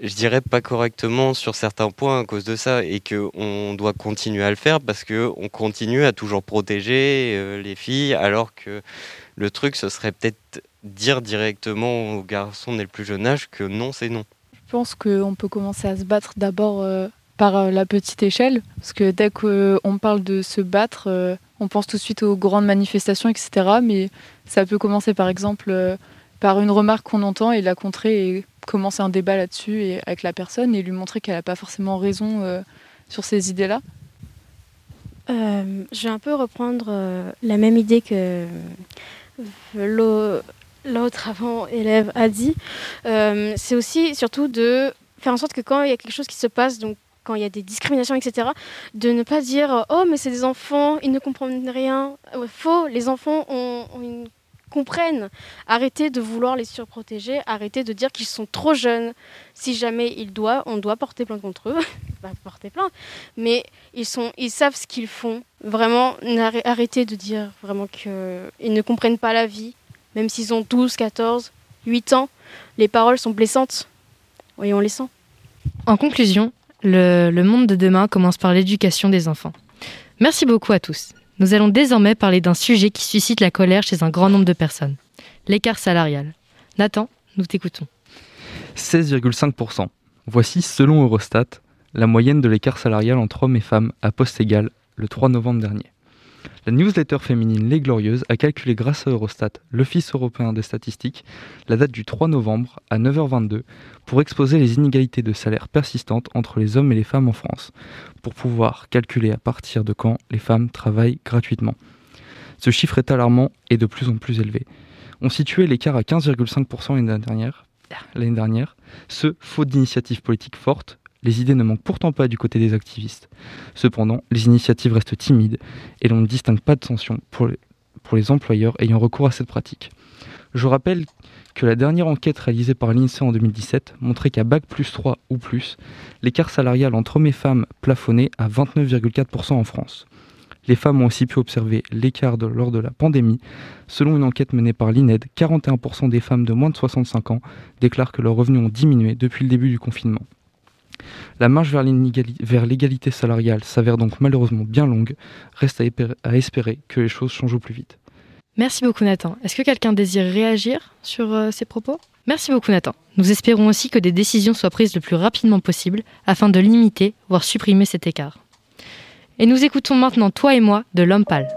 je dirais pas correctement sur certains points à cause de ça et qu'on doit continuer à le faire parce qu'on continue à toujours protéger euh, les filles alors que le truc, ce serait peut-être dire directement aux garçons dès le plus jeune âge que non, c'est non. Je pense qu'on peut commencer à se battre d'abord euh, par la petite échelle parce que dès qu'on parle de se battre on pense tout de suite aux grandes manifestations, etc. Mais ça peut commencer par exemple euh, par une remarque qu'on entend et la contrer et commencer un débat là-dessus avec la personne et lui montrer qu'elle n'a pas forcément raison euh, sur ces idées-là. Euh, je vais un peu reprendre la même idée que l'autre avant élève a dit. C'est aussi surtout de faire en sorte que quand il y a quelque chose qui se passe, donc quand il y a des discriminations, etc., de ne pas dire oh mais c'est des enfants, ils ne comprennent rien. Faux, les enfants ont, comprennent. Arrêtez de vouloir les surprotéger, arrêtez de dire qu'ils sont trop jeunes. Si jamais ils doivent, on doit porter plainte contre eux, pas porter plainte, mais ils, sont, ils savent ce qu'ils font. Vraiment, arrêtez de dire vraiment qu'ils ne comprennent pas la vie, même s'ils ont 12, 14, 8 ans. Les paroles sont blessantes. Voyons les sent. En conclusion, le, monde de demain commence par l'éducation des enfants. Merci beaucoup à tous. Nous allons désormais parler d'un sujet qui suscite la colère chez un grand nombre de personnes. L'écart salarial. Nathan, nous t'écoutons. 16,5%. Voici, selon Eurostat, la moyenne de l'écart salarial entre hommes et femmes à poste égal le 3 novembre dernier. La newsletter féminine Les Glorieuses a calculé grâce à Eurostat, l'Office européen des statistiques, la date du 3 novembre à 9h22 pour exposer les inégalités de salaire persistantes entre les hommes et les femmes en France, pour pouvoir calculer à partir de quand les femmes travaillent gratuitement. Ce chiffre est alarmant et de plus en plus élevé. On situait l'écart à 15,5% l'année dernière, ce faute d'initiatives politiques fortes les idées ne manquent pourtant pas du côté des activistes. Cependant, les initiatives restent timides et l'on ne distingue pas de sanctions pour les, employeurs ayant recours à cette pratique. Je rappelle que la dernière enquête réalisée par l'INSEE en 2017 montrait qu'à Bac plus 3 ou plus, l'écart salarial entre hommes et femmes plafonnait à 29,4% en France. Les femmes ont aussi pu observer l'écart lors de la pandémie. Selon une enquête menée par l'INED, 41% des femmes de moins de 65 ans déclarent que leurs revenus ont diminué depuis le début du confinement. La marche vers l'égalité salariale s'avère donc malheureusement bien longue. Reste à espérer que les choses changent au plus vite. Merci beaucoup Nathan. Est-ce que quelqu'un désire réagir sur euh, ces propos? Merci beaucoup Nathan. Nous espérons aussi que des décisions soient prises le plus rapidement possible afin de limiter, voire supprimer cet écart. Et nous écoutons maintenant Toi et moi de L'Homme Pâle.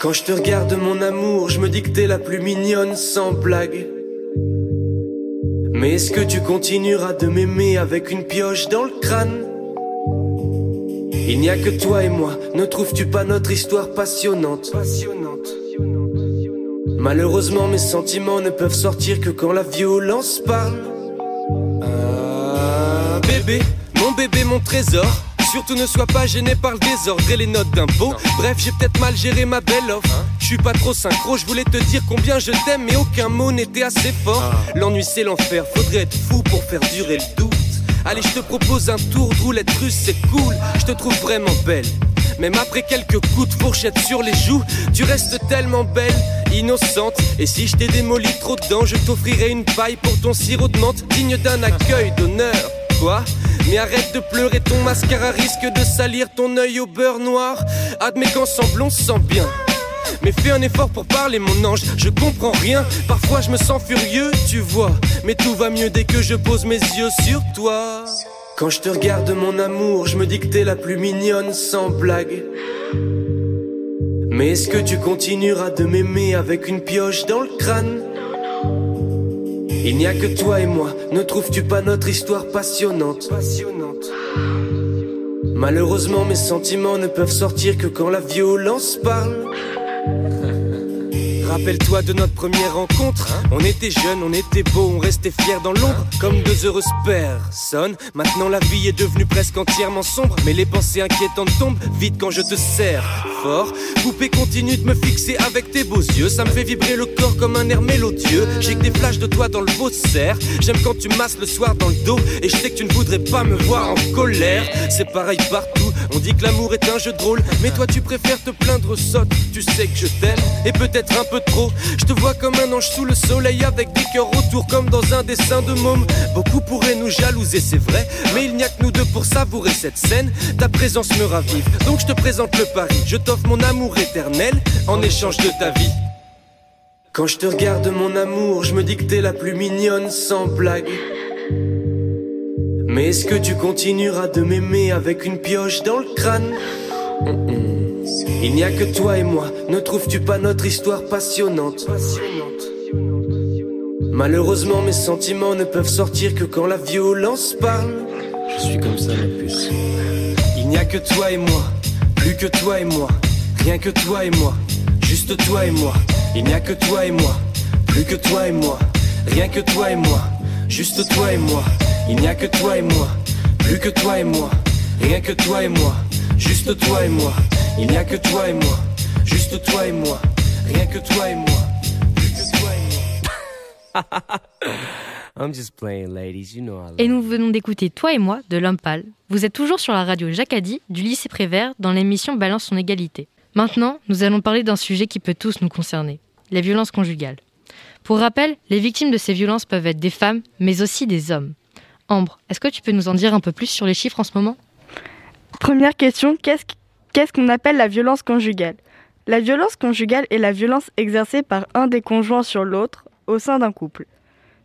Quand je te regarde mon amour, je me dis que t'es la plus mignonne sans blague. Mais est-ce que tu continueras de m'aimer avec une pioche dans le crâne? Il n'y a que toi et moi, ne trouves-tu pas notre histoire passionnante? Passionnante. Malheureusement mes sentiments ne peuvent sortir que quand la violence parle. Ah bébé, mon bébé, mon trésor. Surtout ne sois pas gêné par le désordre et les notes d'impôt. Bref, j'ai peut-être mal géré ma belle offre. Hein je suis pas trop synchro, je voulais te dire combien je t'aime, mais aucun mot n'était assez fort. Ah. L'ennui c'est l'enfer, faudrait être fou pour faire durer le doute. Allez, je te propose un tour de roulette russe, c'est cool, je te trouve vraiment belle. Même après quelques coups de fourchette sur les joues, tu restes tellement belle. innocente. Et si je t'ai démoli trop dedans, je t'offrirai une paille pour ton sirop de menthe, digne d'un accueil d'honneur. Quoi? Mais arrête de pleurer, ton mascara risque de salir ton œil au beurre noir. Admets qu'ensemble on se sent bien. Mais fais un effort pour parler, mon ange. Je comprends rien. Parfois je me sens furieux, tu vois. Mais tout va mieux dès que je pose mes yeux sur toi. Quand je te regarde, mon amour, je me dis que t'es la plus mignonne, sans blague. Mais est-ce que tu continueras de m'aimer avec une pioche dans le crâne? Il n'y a que toi et moi, ne trouves-tu pas notre histoire passionnante? Passionnante. Malheureusement, mes sentiments ne peuvent sortir que quand la violence parle. Rappelle-toi de notre première rencontre. On était jeunes, on était beaux, on restait fiers dans l'ombre, comme deux heureuses personnes. Maintenant la vie est devenue presque entièrement sombre, mais les pensées inquiétantes tombent vite quand je te serre fort. Poupée continue de me fixer avec tes beaux yeux, ça me fait vibrer le corps comme un air mélodieux. J'ai que des flashs de toi dans le beau cerf. J'aime quand tu masses le soir dans le dos, et je sais que tu ne voudrais pas me voir en colère. C'est pareil partout, on dit que l'amour est un jeu de rôle, mais toi tu préfères te plaindre sotte. Tu sais que je t'aime, et peut-être un peu Je te vois comme un ange sous le soleil avec des cœurs autour comme dans un dessin de môme. Beaucoup pourraient nous jalouser, c'est vrai, mais il n'y a que nous deux pour savourer cette scène. Ta présence me ravive, donc je te présente le pari. Je t'offre mon amour éternel en échange de ta vie. Quand je te regarde, mon amour, je me dis que t'es la plus mignonne sans blague. Mais est-ce que tu continueras de m'aimer avec une pioche dans le crâne? Il n'y a que toi et moi, ne trouves-tu pas notre histoire passionnante Malheureusement, mes sentiments ne peuvent sortir que quand la violence parle. Je suis comme ça, la puce. Il n'y a que toi et moi, plus que toi et moi, rien que toi et moi, juste toi et moi. Il n'y a que toi et moi, plus que toi et moi, rien que toi et moi, juste toi et moi. Il n'y a que toi et moi, plus que toi et moi, rien que toi et moi, juste toi et moi. Il n'y a que toi et moi, juste toi et moi, rien que toi et moi, plus que toi et moi. I'm just playing, ladies. You know I love Et nous venons d'écouter Toi et moi de Lumpal. Vous êtes toujours sur la radio Jacadi du lycée Prévert dans l'émission Balance son égalité. Maintenant, nous allons parler d'un sujet qui peut tous nous concerner les violences conjugales. Pour rappel, les victimes de ces violences peuvent être des femmes, mais aussi des hommes. Ambre, est-ce que tu peux nous en dire un peu plus sur les chiffres en ce moment? Première question, qu'est-ce qu'est-ce qu'on appelle la violence conjugale? La violence conjugale est la violence exercée par un des conjoints sur l'autre au sein d'un couple,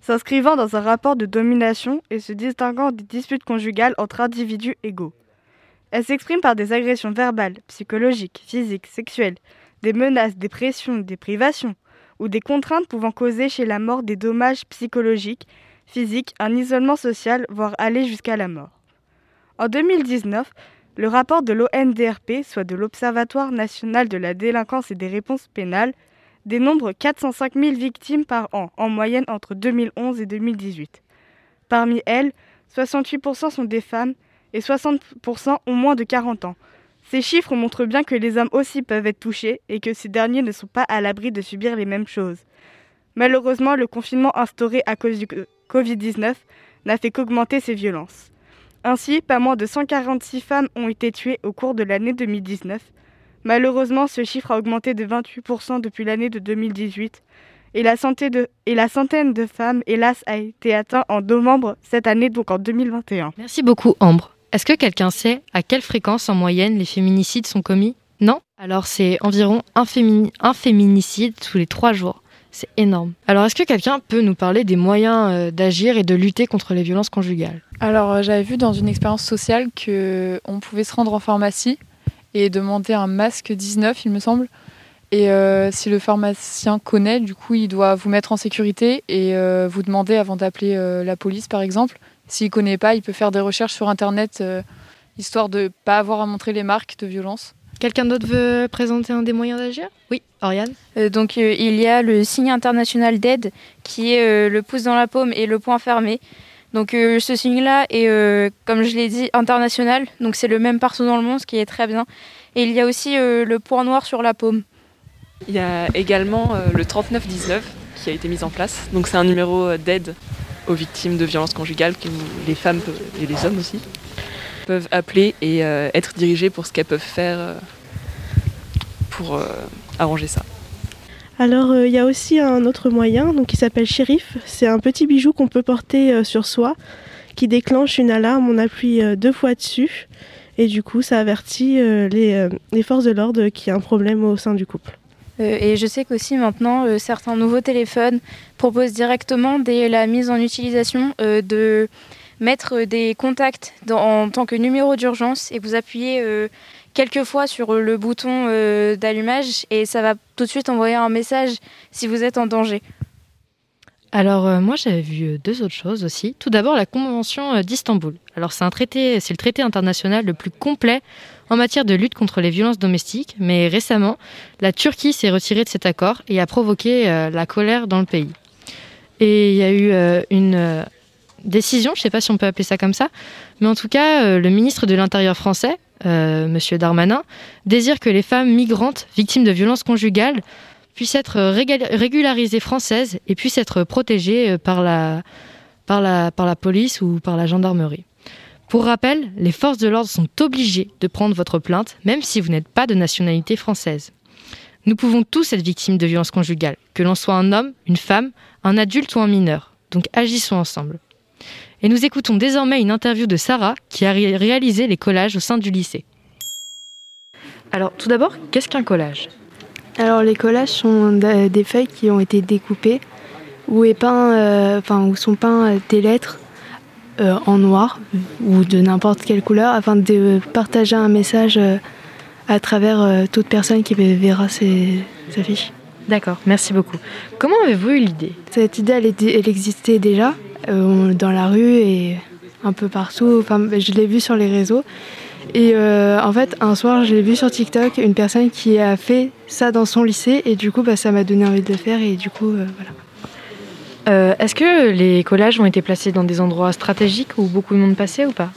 s'inscrivant dans un rapport de domination et se distinguant des disputes conjugales entre individus égaux. Elle s'exprime par des agressions verbales, psychologiques, physiques, sexuelles, des menaces, des pressions, des privations, ou des contraintes pouvant causer chez la mort des dommages psychologiques, physiques, un isolement social, voire aller jusqu'à la mort. En 2019, le rapport de l'ONDRP, soit de l'Observatoire national de la délinquance et des réponses pénales, dénombre 405 000 victimes par an, en moyenne entre 2011 et 2018. Parmi elles, 68% sont des femmes et 60% ont moins de 40 ans. Ces chiffres montrent bien que les hommes aussi peuvent être touchés et que ces derniers ne sont pas à l'abri de subir les mêmes choses. Malheureusement, le confinement instauré à cause du Covid-19 n'a fait qu'augmenter ces violences. Ainsi, pas moins de 146 femmes ont été tuées au cours de l'année 2019. Malheureusement, ce chiffre a augmenté de 28% depuis l'année de 2018 et la, centaine de femmes, hélas, a été atteinte en novembre cette année, donc en 2021. Merci beaucoup, Ambre. Est-ce que quelqu'un sait à quelle fréquence en moyenne les féminicides sont commis? Non? Alors c'est environ un, féminicide tous les trois jours. C'est énorme. Alors est-ce que quelqu'un peut nous parler des moyens euh, d'agir et de lutter contre les violences conjugales? Alors euh, j'avais vu dans une expérience sociale que on pouvait se rendre en pharmacie et demander un masque 19, il me semble. Et euh, si le pharmacien connaît, du coup, il doit vous mettre en sécurité et vous demander avant d'appeler la police, par exemple. S'il connaît pas, il peut faire des recherches sur Internet, histoire de pas avoir à montrer les marques de violence. Quelqu'un d'autre veut présenter un des moyens d'agir? Oui, Oriane Euh, donc euh, il y a le signe international d'aide qui est euh, le pouce dans la paume et le poing fermé. Donc euh, ce signe-là est, euh, comme je l'ai dit, international. Donc c'est le même partout dans le monde, ce qui est très bien. Et il y a aussi euh, le point noir sur la paume. Il y a également euh, le 3919 qui a été mis en place. Donc c'est un numéro d'aide aux victimes de violences conjugales que les femmes peuvent- et les hommes aussi peuvent appeler et euh, être dirigés pour ce qu'elles peuvent faire euh, pour euh, arranger ça. Alors, euh, il y a aussi un autre moyen donc, qui s'appelle Shérif. C'est un petit bijou qu'on peut porter euh, sur soi qui déclenche une alarme. On appuie euh, deux fois dessus et du coup, ça avertit euh, les, euh, les forces de l'ordre qu'il y a un problème au sein du couple. Euh, et je sais qu'aussi maintenant, euh, certains nouveaux téléphones proposent directement dès la mise en utilisation euh, de mettre des contacts en tant que numéro d'urgence et vous appuyez euh, quelques fois sur le bouton euh, d'allumage et ça va tout de suite envoyer un message si vous êtes en danger. Alors euh, moi j'avais vu deux autres choses aussi. Tout d'abord la Convention d'Istanbul. Alors c'est un traité, c'est le traité international le plus complet en matière de lutte contre les violences domestiques. Mais récemment, la Turquie s'est retirée de cet accord et a provoqué la colère dans le pays. Et il y a eu une décision, je ne sais pas si on peut appeler ça comme ça, mais en tout cas euh, le ministre de l'Intérieur français, euh, Monsieur Darmanin, désire que les femmes migrantes victimes de violences conjugales puissent être régularisées françaises et puissent être protégées euh, par la, par, la, par la police ou par la gendarmerie. Pour rappel, les forces de l'ordre sont obligées de prendre votre plainte, même si vous n'êtes pas de nationalité française. Nous pouvons tous être victimes de violences conjugales, que l'on soit un homme, une femme, un adulte ou un mineur. Donc agissons ensemble. Et nous écoutons désormais une interview de Sarah qui a ré- réalisé les collages au sein du lycée. Alors tout d'abord, qu'est-ce qu'un collage? Alors les collages sont d- des feuilles qui ont été découpées où, est peint, euh, enfin, où sont peints euh, des lettres euh, en noir ou de n'importe quelle couleur afin de partager un message euh, à travers euh, toute personne qui verra ces affiches. D'accord, merci beaucoup. Comment avez-vous eu l'idée? Cette idée, elle existait déjà euh, dans la rue et un peu partout. Enfin, je l'ai vue sur les réseaux. Et euh, en fait, un soir, je l'ai vu sur TikTok, une personne qui a fait ça dans son lycée. Et du coup, bah, ça m'a donné envie de le faire. Et du coup, euh, voilà. Est-ce que les collages ont été placés dans des endroits stratégiques où beaucoup de monde passait ou pas?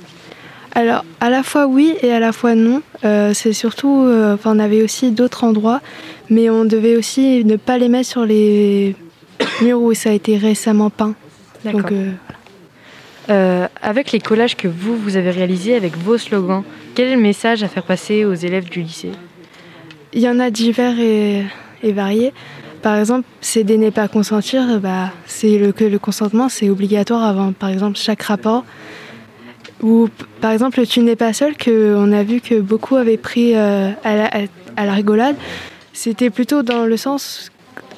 Alors, à la fois oui et à la fois non. Euh, c'est surtout, euh, enfin, on avait aussi d'autres endroits, mais on devait aussi ne pas les mettre sur les murs où ça a été récemment peint. D'accord. Euh, Euh, avec les collages que vous, vous avez réalisés avec vos slogans, quel est le message à faire passer aux élèves du lycée? Il y en a divers et, et variés. Par exemple, s'aider n'est pas consentir, bah, c'est le, que le consentement c'est obligatoire avant, par exemple, chaque rapport. Ou par exemple, tu n'es pas seul, que on a vu que beaucoup avaient pris euh, à, la, à- à la rigolade. C'était plutôt dans le sens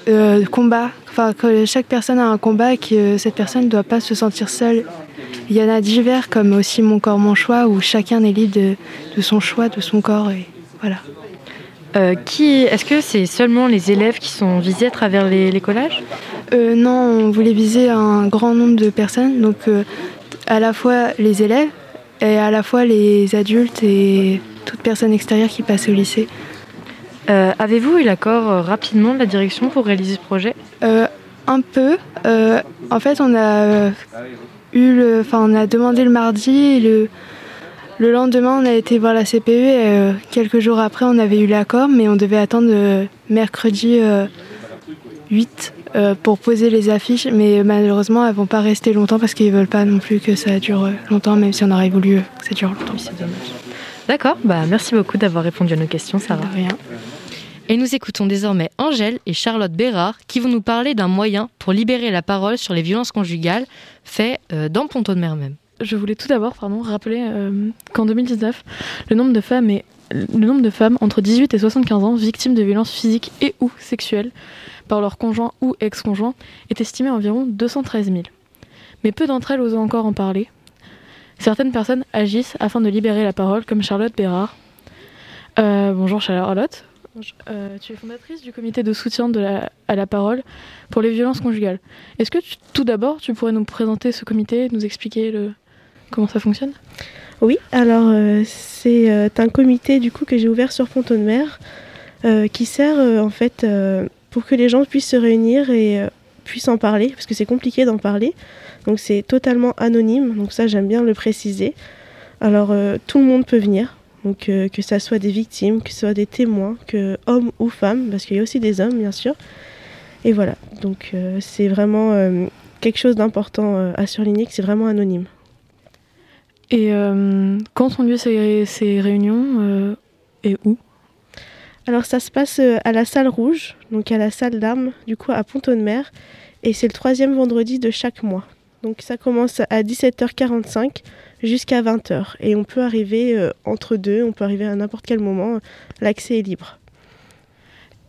euh, combat, enfin que chaque personne a un combat et que cette personne ne doit pas se sentir seule. Il y en a divers, comme aussi Mon corps, mon choix, où chacun est libre de, de son choix, de son corps, et voilà. Euh, qui, Est-ce que c'est seulement les élèves qui sont visés à travers les, les collages? Euh, non, on voulait viser un grand nombre de personnes, donc euh, à la fois les élèves et à la fois les adultes et toute personne extérieure qui passe au lycée. Euh, Avez-vous eu l'accord euh, rapidement de la direction pour réaliser ce projet? Euh, Un peu. Euh, en fait, on a euh, eu le, enfin, on a demandé le mardi et le le lendemain, on a été voir la CPE et euh, quelques jours après, on avait eu l'accord, mais on devait attendre euh, mercredi euh, 8 euh, pour poser les affiches. Mais malheureusement, elles vont pas rester longtemps parce qu'ils veulent pas non plus que ça dure longtemps, même si on aurait voulu que ça dure longtemps. c'est dommage. D'accord, bah merci beaucoup d'avoir répondu à nos questions, Sarah. rien. Et nous écoutons désormais Angèle et Charlotte Bérard qui vont nous parler d'un moyen pour libérer la parole sur les violences conjugales fait euh, dans Ponto de Mer même. Je voulais tout d'abord pardon, rappeler euh, qu'en 2019, le nombre, de femmes et, le nombre de femmes entre 18 et 75 ans victimes de violences physiques et ou sexuelles par leur conjoint ou ex-conjoint est estimé à environ 213 000. Mais peu d'entre elles osent encore en parler. Certaines personnes agissent afin de libérer la parole, comme Charlotte Bérard. Euh, bonjour Charlotte. Euh, tu es fondatrice du comité de soutien de la- à la parole pour les violences conjugales. Est-ce que tu- tout d'abord tu pourrais nous présenter ce comité, nous expliquer le, comment ça fonctionne? Oui, alors euh, c'est euh, un comité du coup que j'ai ouvert sur Ponton de Mer euh, qui sert euh, en fait euh, pour que les gens puissent se réunir et puissent en parler parce que c'est compliqué d'en parler. Donc c'est totalement anonyme, donc ça j'aime bien le préciser. Alors euh, tout le monde peut venir, euh, que ça soit des victimes, que ce soit des témoins, que hommes ou femmes, parce qu'il y a aussi des hommes bien sûr. Et voilà, donc euh, c'est vraiment quelque chose d'important à surligner que c'est vraiment anonyme. Et quand ont lieu ces, ces réunions et où? Alors ça se passe euh, à la salle rouge, donc à la salle d'armes, du coup à Pont-de-Mer, et c'est le troisième vendredi de chaque mois. Donc ça commence à 17h45 jusqu'à 20h, et on peut arriver euh, entre deux, on peut arriver à n'importe quel moment, l'accès est libre.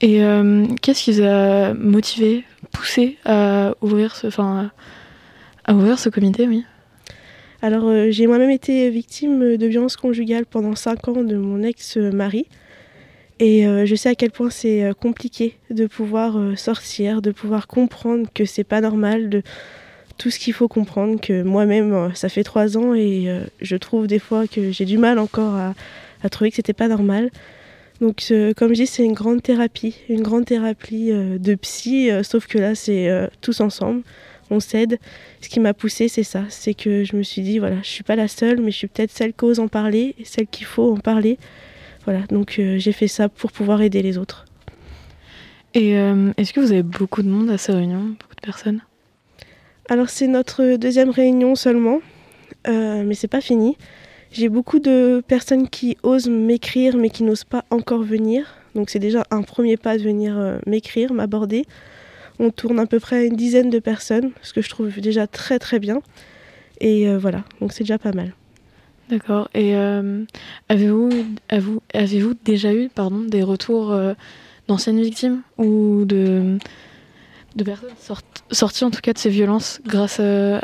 Et euh, qu'est-ce qui vous a motivé, poussé à ouvrir ce, enfin, à ouvrir ce comité, oui? Alors euh, j'ai moi-même été victime de violences conjugales pendant 5 ans de mon ex-mari. Et euh, je sais à quel point c'est euh, compliqué de pouvoir euh, sortir, de pouvoir comprendre que c'est pas normal, de tout ce qu'il faut comprendre, que moi-même, ça fait trois ans et je trouve des fois que j'ai du mal encore à, trouver que c'était pas normal. Donc, comme je dis, c'est une grande thérapie, une grande thérapie de psy, sauf que là, c'est tous ensemble, on s'aide. Ce qui m'a poussée, c'est ça, c'est que je me suis dit, voilà, je suis pas la seule, mais je suis peut-être celle qui ose en parler, celle qu'il faut en parler. Voilà, donc euh, j'ai fait ça pour pouvoir aider les autres. Et euh, est-ce que vous avez beaucoup de monde à ces réunions, beaucoup de personnes? Alors c'est notre deuxième réunion seulement, euh, mais c'est pas fini. J'ai beaucoup de personnes qui osent m'écrire mais qui n'osent pas encore venir. Donc c'est déjà un premier pas de venir euh, m'écrire, m'aborder. On tourne à peu près à une dizaine de personnes, ce que je trouve déjà très très bien. Et euh, voilà, donc c'est déjà pas mal. D'accord. Et euh, avez-vous avez avez-vous déjà eu pardon, des retours euh, d'anciennes victimes ou de, personnes sort- sorties en tout cas de ces violences grâce à,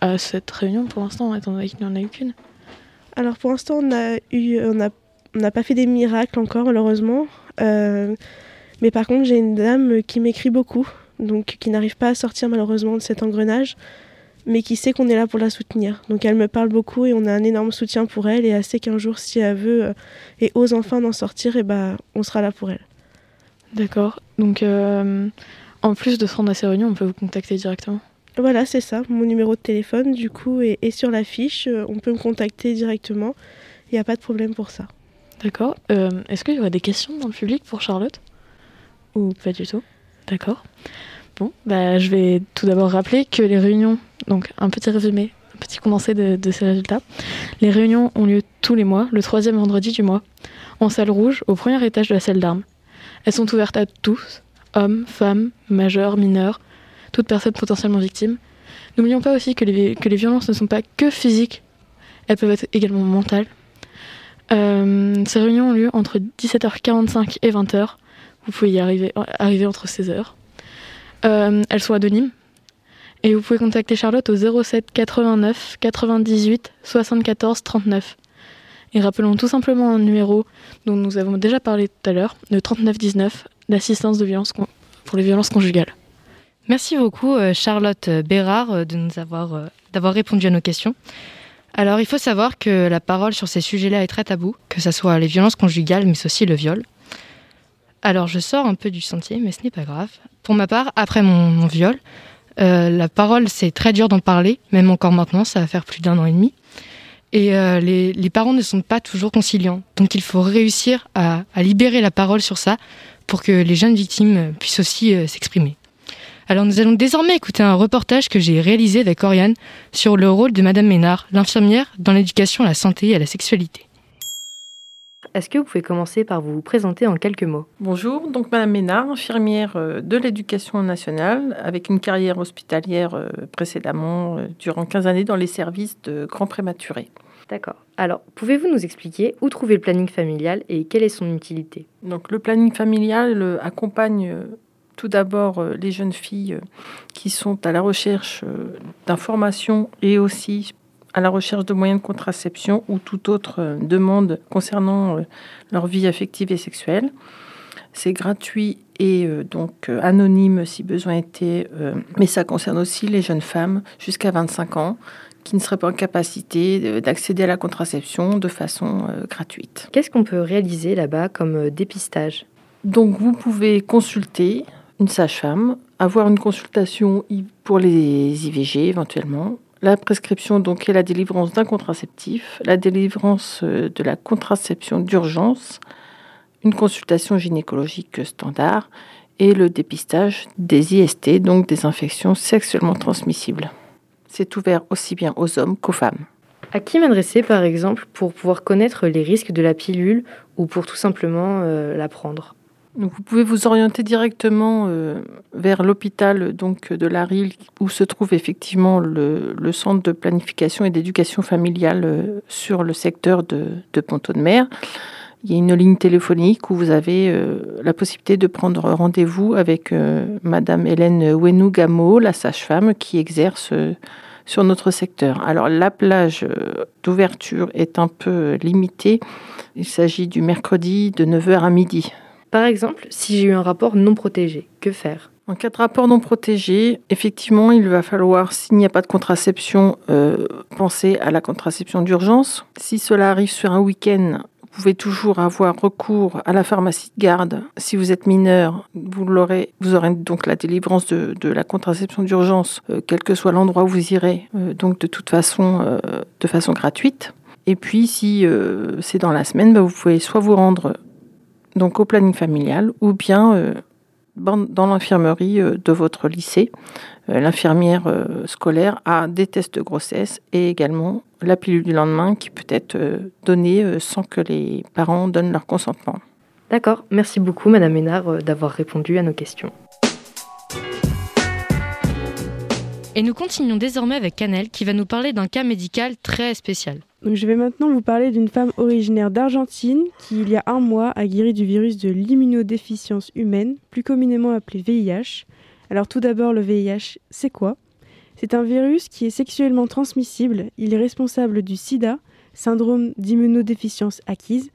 à cette réunion pour l'instant, étant donné qu'il n'y en a eu qu'une? Alors pour l'instant, on n'a pas fait des miracles encore malheureusement. Euh, mais par contre, j'ai une dame qui m'écrit beaucoup, donc qui n'arrive pas à sortir malheureusement de cet engrenage, mais qui sait qu'on est là pour la soutenir. Donc elle me parle beaucoup et on a un énorme soutien pour elle et elle sait qu'un jour, si elle veut euh, et ose enfin d'en sortir, et ben, on sera là pour elle. D'accord. Donc, euh, en plus de se rendre à ces réunions, on peut vous contacter directement? Voilà, c'est ça. Mon numéro de téléphone, du coup, est, est sur l'affiche. Euh, On peut me contacter directement. Il n'y a pas de problème pour ça. D'accord. Euh, Est-ce qu'il y aurait des questions dans le public pour Charlotte? Ou pas du tout? D'accord. Bon, bah, je vais tout d'abord rappeler que les réunions, donc un petit résumé, un petit condensé de, ces résultats. Les réunions ont lieu tous les mois, le troisième vendredi du mois, en salle rouge, au premier étage de la salle d'armes. Elles sont ouvertes à tous, hommes, femmes, majeurs, mineurs, toute personne potentiellement victime. N'oublions pas aussi que les, violences ne sont pas que physiques, elles peuvent être également mentales. Euh, ces réunions ont lieu entre 17h45 et 20h. Vous pouvez y arriver, arriver entre 16h. Euh, elles sont anonymes. Et vous pouvez contacter Charlotte au 07 89 98 74 39. Et rappelons tout simplement un numéro dont nous avons déjà parlé tout à l'heure, le 39 19, l'assistance violence pour les violences conjugales. Merci beaucoup euh, Charlotte Bérard euh, de nous avoir, euh, d'avoir répondu à nos questions. Alors il faut savoir que la parole sur ces sujets-là est très tabou, que ce soit les violences conjugales mais aussi le viol. Alors je sors un peu du sentier mais ce n'est pas grave. Pour ma part, après mon viol, euh, la parole c'est très dur d'en parler, même encore maintenant, ça va faire plus d'un an et demi. Et euh, les, parents ne sont pas toujours conciliants. Donc il faut réussir à, libérer la parole sur ça pour que les jeunes victimes puissent aussi euh, s'exprimer. Alors nous allons désormais écouter un reportage que j'ai réalisé avec Oriane sur le rôle de Madame Ménard, l'infirmière dans l'éducation à la santé et à la sexualité. Est-ce que vous pouvez commencer par vous présenter en quelques mots? Bonjour, donc Madame Ménard, infirmière euh, de l'éducation nationale, avec une carrière hospitalière euh, précédemment euh, durant 15 années dans les services de grands prématurés. D'accord. Alors, pouvez-vous nous expliquer où trouver le planning familial et quelle est son utilité? Donc le planning familial accompagne tout d'abord les jeunes filles qui sont à la recherche d'informations et aussi à la recherche de moyens de contraception ou toute autre euh, demande concernant euh, leur vie affective et sexuelle. C'est gratuit et euh, donc anonyme si besoin était, mais ça concerne aussi les jeunes femmes jusqu'à 25 ans qui ne seraient pas en capacité de- d'accéder à la contraception de façon gratuite. Qu'est-ce qu'on peut réaliser là-bas comme dépistage? Donc vous pouvez consulter une sage-femme, avoir une consultation pour les IVG éventuellement, la prescription donc est la délivrance d'un contraceptif, la délivrance euh, de la contraception d'urgence, une consultation gynécologique standard et le dépistage des IST, donc des infections sexuellement transmissibles. C'est ouvert aussi bien aux hommes qu'aux femmes. À qui m'adresser par exemple pour pouvoir connaître les risques de la pilule ou pour tout simplement euh, la prendre? Vous pouvez vous orienter directement euh, vers l'hôpital donc de la RIL où se trouve effectivement le, centre de planification et d'éducation familiale euh, sur le secteur de, de Ponto-de-Mer. Il y a une ligne téléphonique où vous avez euh, la possibilité de prendre rendez-vous avec Madame Hélène Wenou-Gamo, la sage-femme qui exerce sur notre secteur. Alors la plage d'ouverture est un peu limitée. Il s'agit du mercredi de 9h à midi. Par exemple, si j'ai eu un rapport non protégé, que faire? En cas de rapport non protégé, effectivement, il va falloir, s'il n'y a pas de contraception, euh, penser à la contraception d'urgence. Si cela arrive sur un week-end, vous pouvez toujours avoir recours à la pharmacie de garde. Si vous êtes mineur, vous, aurez donc la délivrance de, la contraception d'urgence, euh, quel que soit l'endroit où vous irez, euh, donc de toute façon, de façon gratuite. Et puis, si c'est dans la semaine, bah, vous pouvez soit vous rendre donc au planning familial ou bien euh, dans l'infirmerie euh, de votre lycée. Euh, L'infirmière euh, scolaire a des tests de grossesse et également la pilule du lendemain qui peut être euh, donnée euh, sans que les parents donnent leur consentement. D'accord, merci beaucoup Madame Ménard euh, d'avoir répondu à nos questions. Et nous continuons désormais avec Canel qui va nous parler d'un cas médical très spécial. Je vais maintenant vous parler d'une femme originaire d'Argentine qui, il y a un mois, a guéri du virus de l'immunodéficience humaine, plus communément appelé VIH. Alors tout d'abord, le VIH, c'est quoi? C'est un virus qui est sexuellement transmissible. Il est responsable du sida, syndrome d'immunodéficience acquise,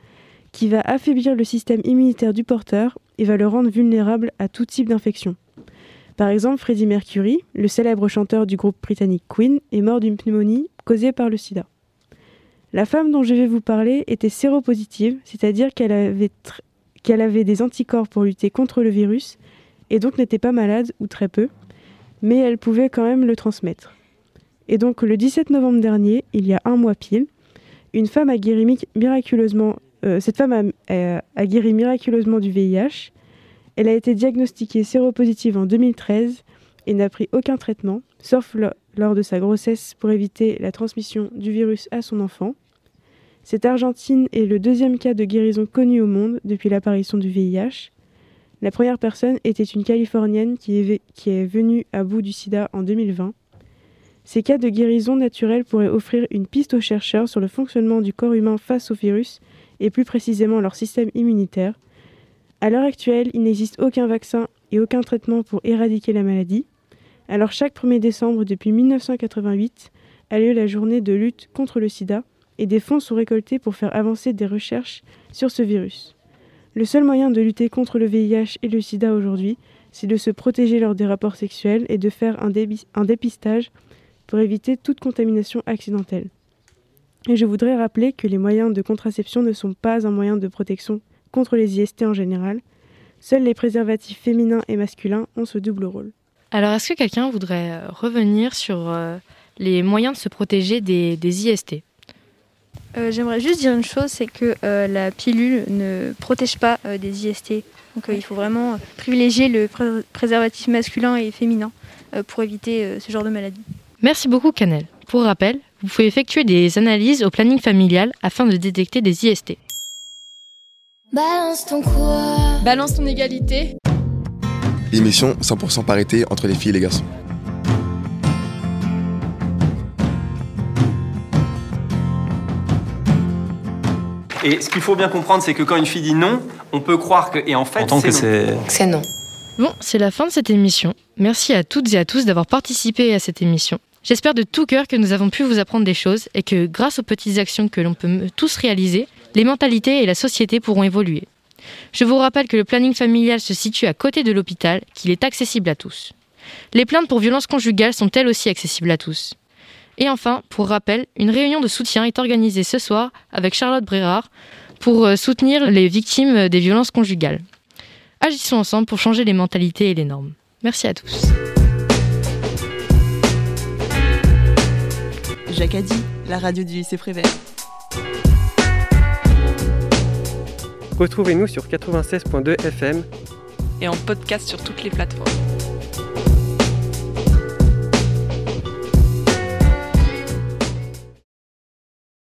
qui va affaiblir le système immunitaire du porteur et va le rendre vulnérable à tout type d'infection. Par exemple, Freddie Mercury, le célèbre chanteur du groupe britannique Queen, est mort d'une pneumonie causée par le sida. La femme dont je vais vous parler était séropositive, c'est-à-dire qu'elle avait, des anticorps pour lutter contre le virus et donc n'était pas malade ou très peu, mais elle pouvait quand même le transmettre. Et donc le 17 novembre dernier, il y a un mois pile, une femme a guéri mi- miraculeusement, euh, cette femme a, a- guéri miraculeusement du VIH. Elle a été diagnostiquée séropositive en 2013 et n'a pris aucun traitement, sauf lo- lors de sa grossesse pour éviter la transmission du virus à son enfant. Cette Argentine est le deuxième cas de guérison connu au monde depuis l'apparition du VIH. La première personne était une Californienne qui est, venue à bout du sida en 2020. Ces cas de guérison naturelle pourraient offrir une piste aux chercheurs sur le fonctionnement du corps humain face au virus et plus précisément leur système immunitaire. À l'heure actuelle, il n'existe aucun vaccin et aucun traitement pour éradiquer la maladie. Alors chaque 1er décembre depuis 1988 a lieu la journée de lutte contre le sida et des fonds sont récoltés pour faire avancer des recherches sur ce virus. Le seul moyen de lutter contre le VIH et le sida aujourd'hui, c'est de se protéger lors des rapports sexuels et de faire un, dépistage pour éviter toute contamination accidentelle. Et je voudrais rappeler que les moyens de contraception ne sont pas un moyen de protection contre les IST en général. Seuls les préservatifs féminins et masculins ont ce double rôle. Alors est-ce que quelqu'un voudrait euh, revenir sur euh, les moyens de se protéger des IST Euh, J'aimerais juste dire une chose, c'est que euh, la pilule ne protège pas euh, des IST. Donc euh, il faut vraiment privilégier le pré- préservatif masculin et féminin euh, pour éviter euh, ce genre de maladie. Merci beaucoup Canel. Pour rappel, vous pouvez effectuer des analyses au planning familial afin de détecter des IST. Balance ton quoi? Balance ton égalité. L'émission 100% parité entre les filles et les garçons. Et ce qu'il faut bien comprendre, c'est que quand une fille dit non, on peut croire que. Et en fait, c'est non. c'est- C'est non. Bon, c'est la fin de cette émission. Merci à toutes et à tous d'avoir participé à cette émission. J'espère de tout cœur que nous avons pu vous apprendre des choses et que grâce aux petites actions que l'on peut tous réaliser, les mentalités et la société pourront évoluer. Je vous rappelle que le planning familial se situe à côté de l'hôpital, qu'il est accessible à tous. Les plaintes pour violences conjugales sont elles aussi accessibles à tous. Et enfin, pour rappel, une réunion de soutien est organisée ce soir avec Charlotte Brérard pour euh, soutenir les victimes des violences conjugales. Agissons ensemble pour changer les mentalités et les normes. Merci à tous. Jacadi, la radio du lycée Prévert. Retrouvez-nous sur 96.2 FM Et en podcast sur toutes les plateformes.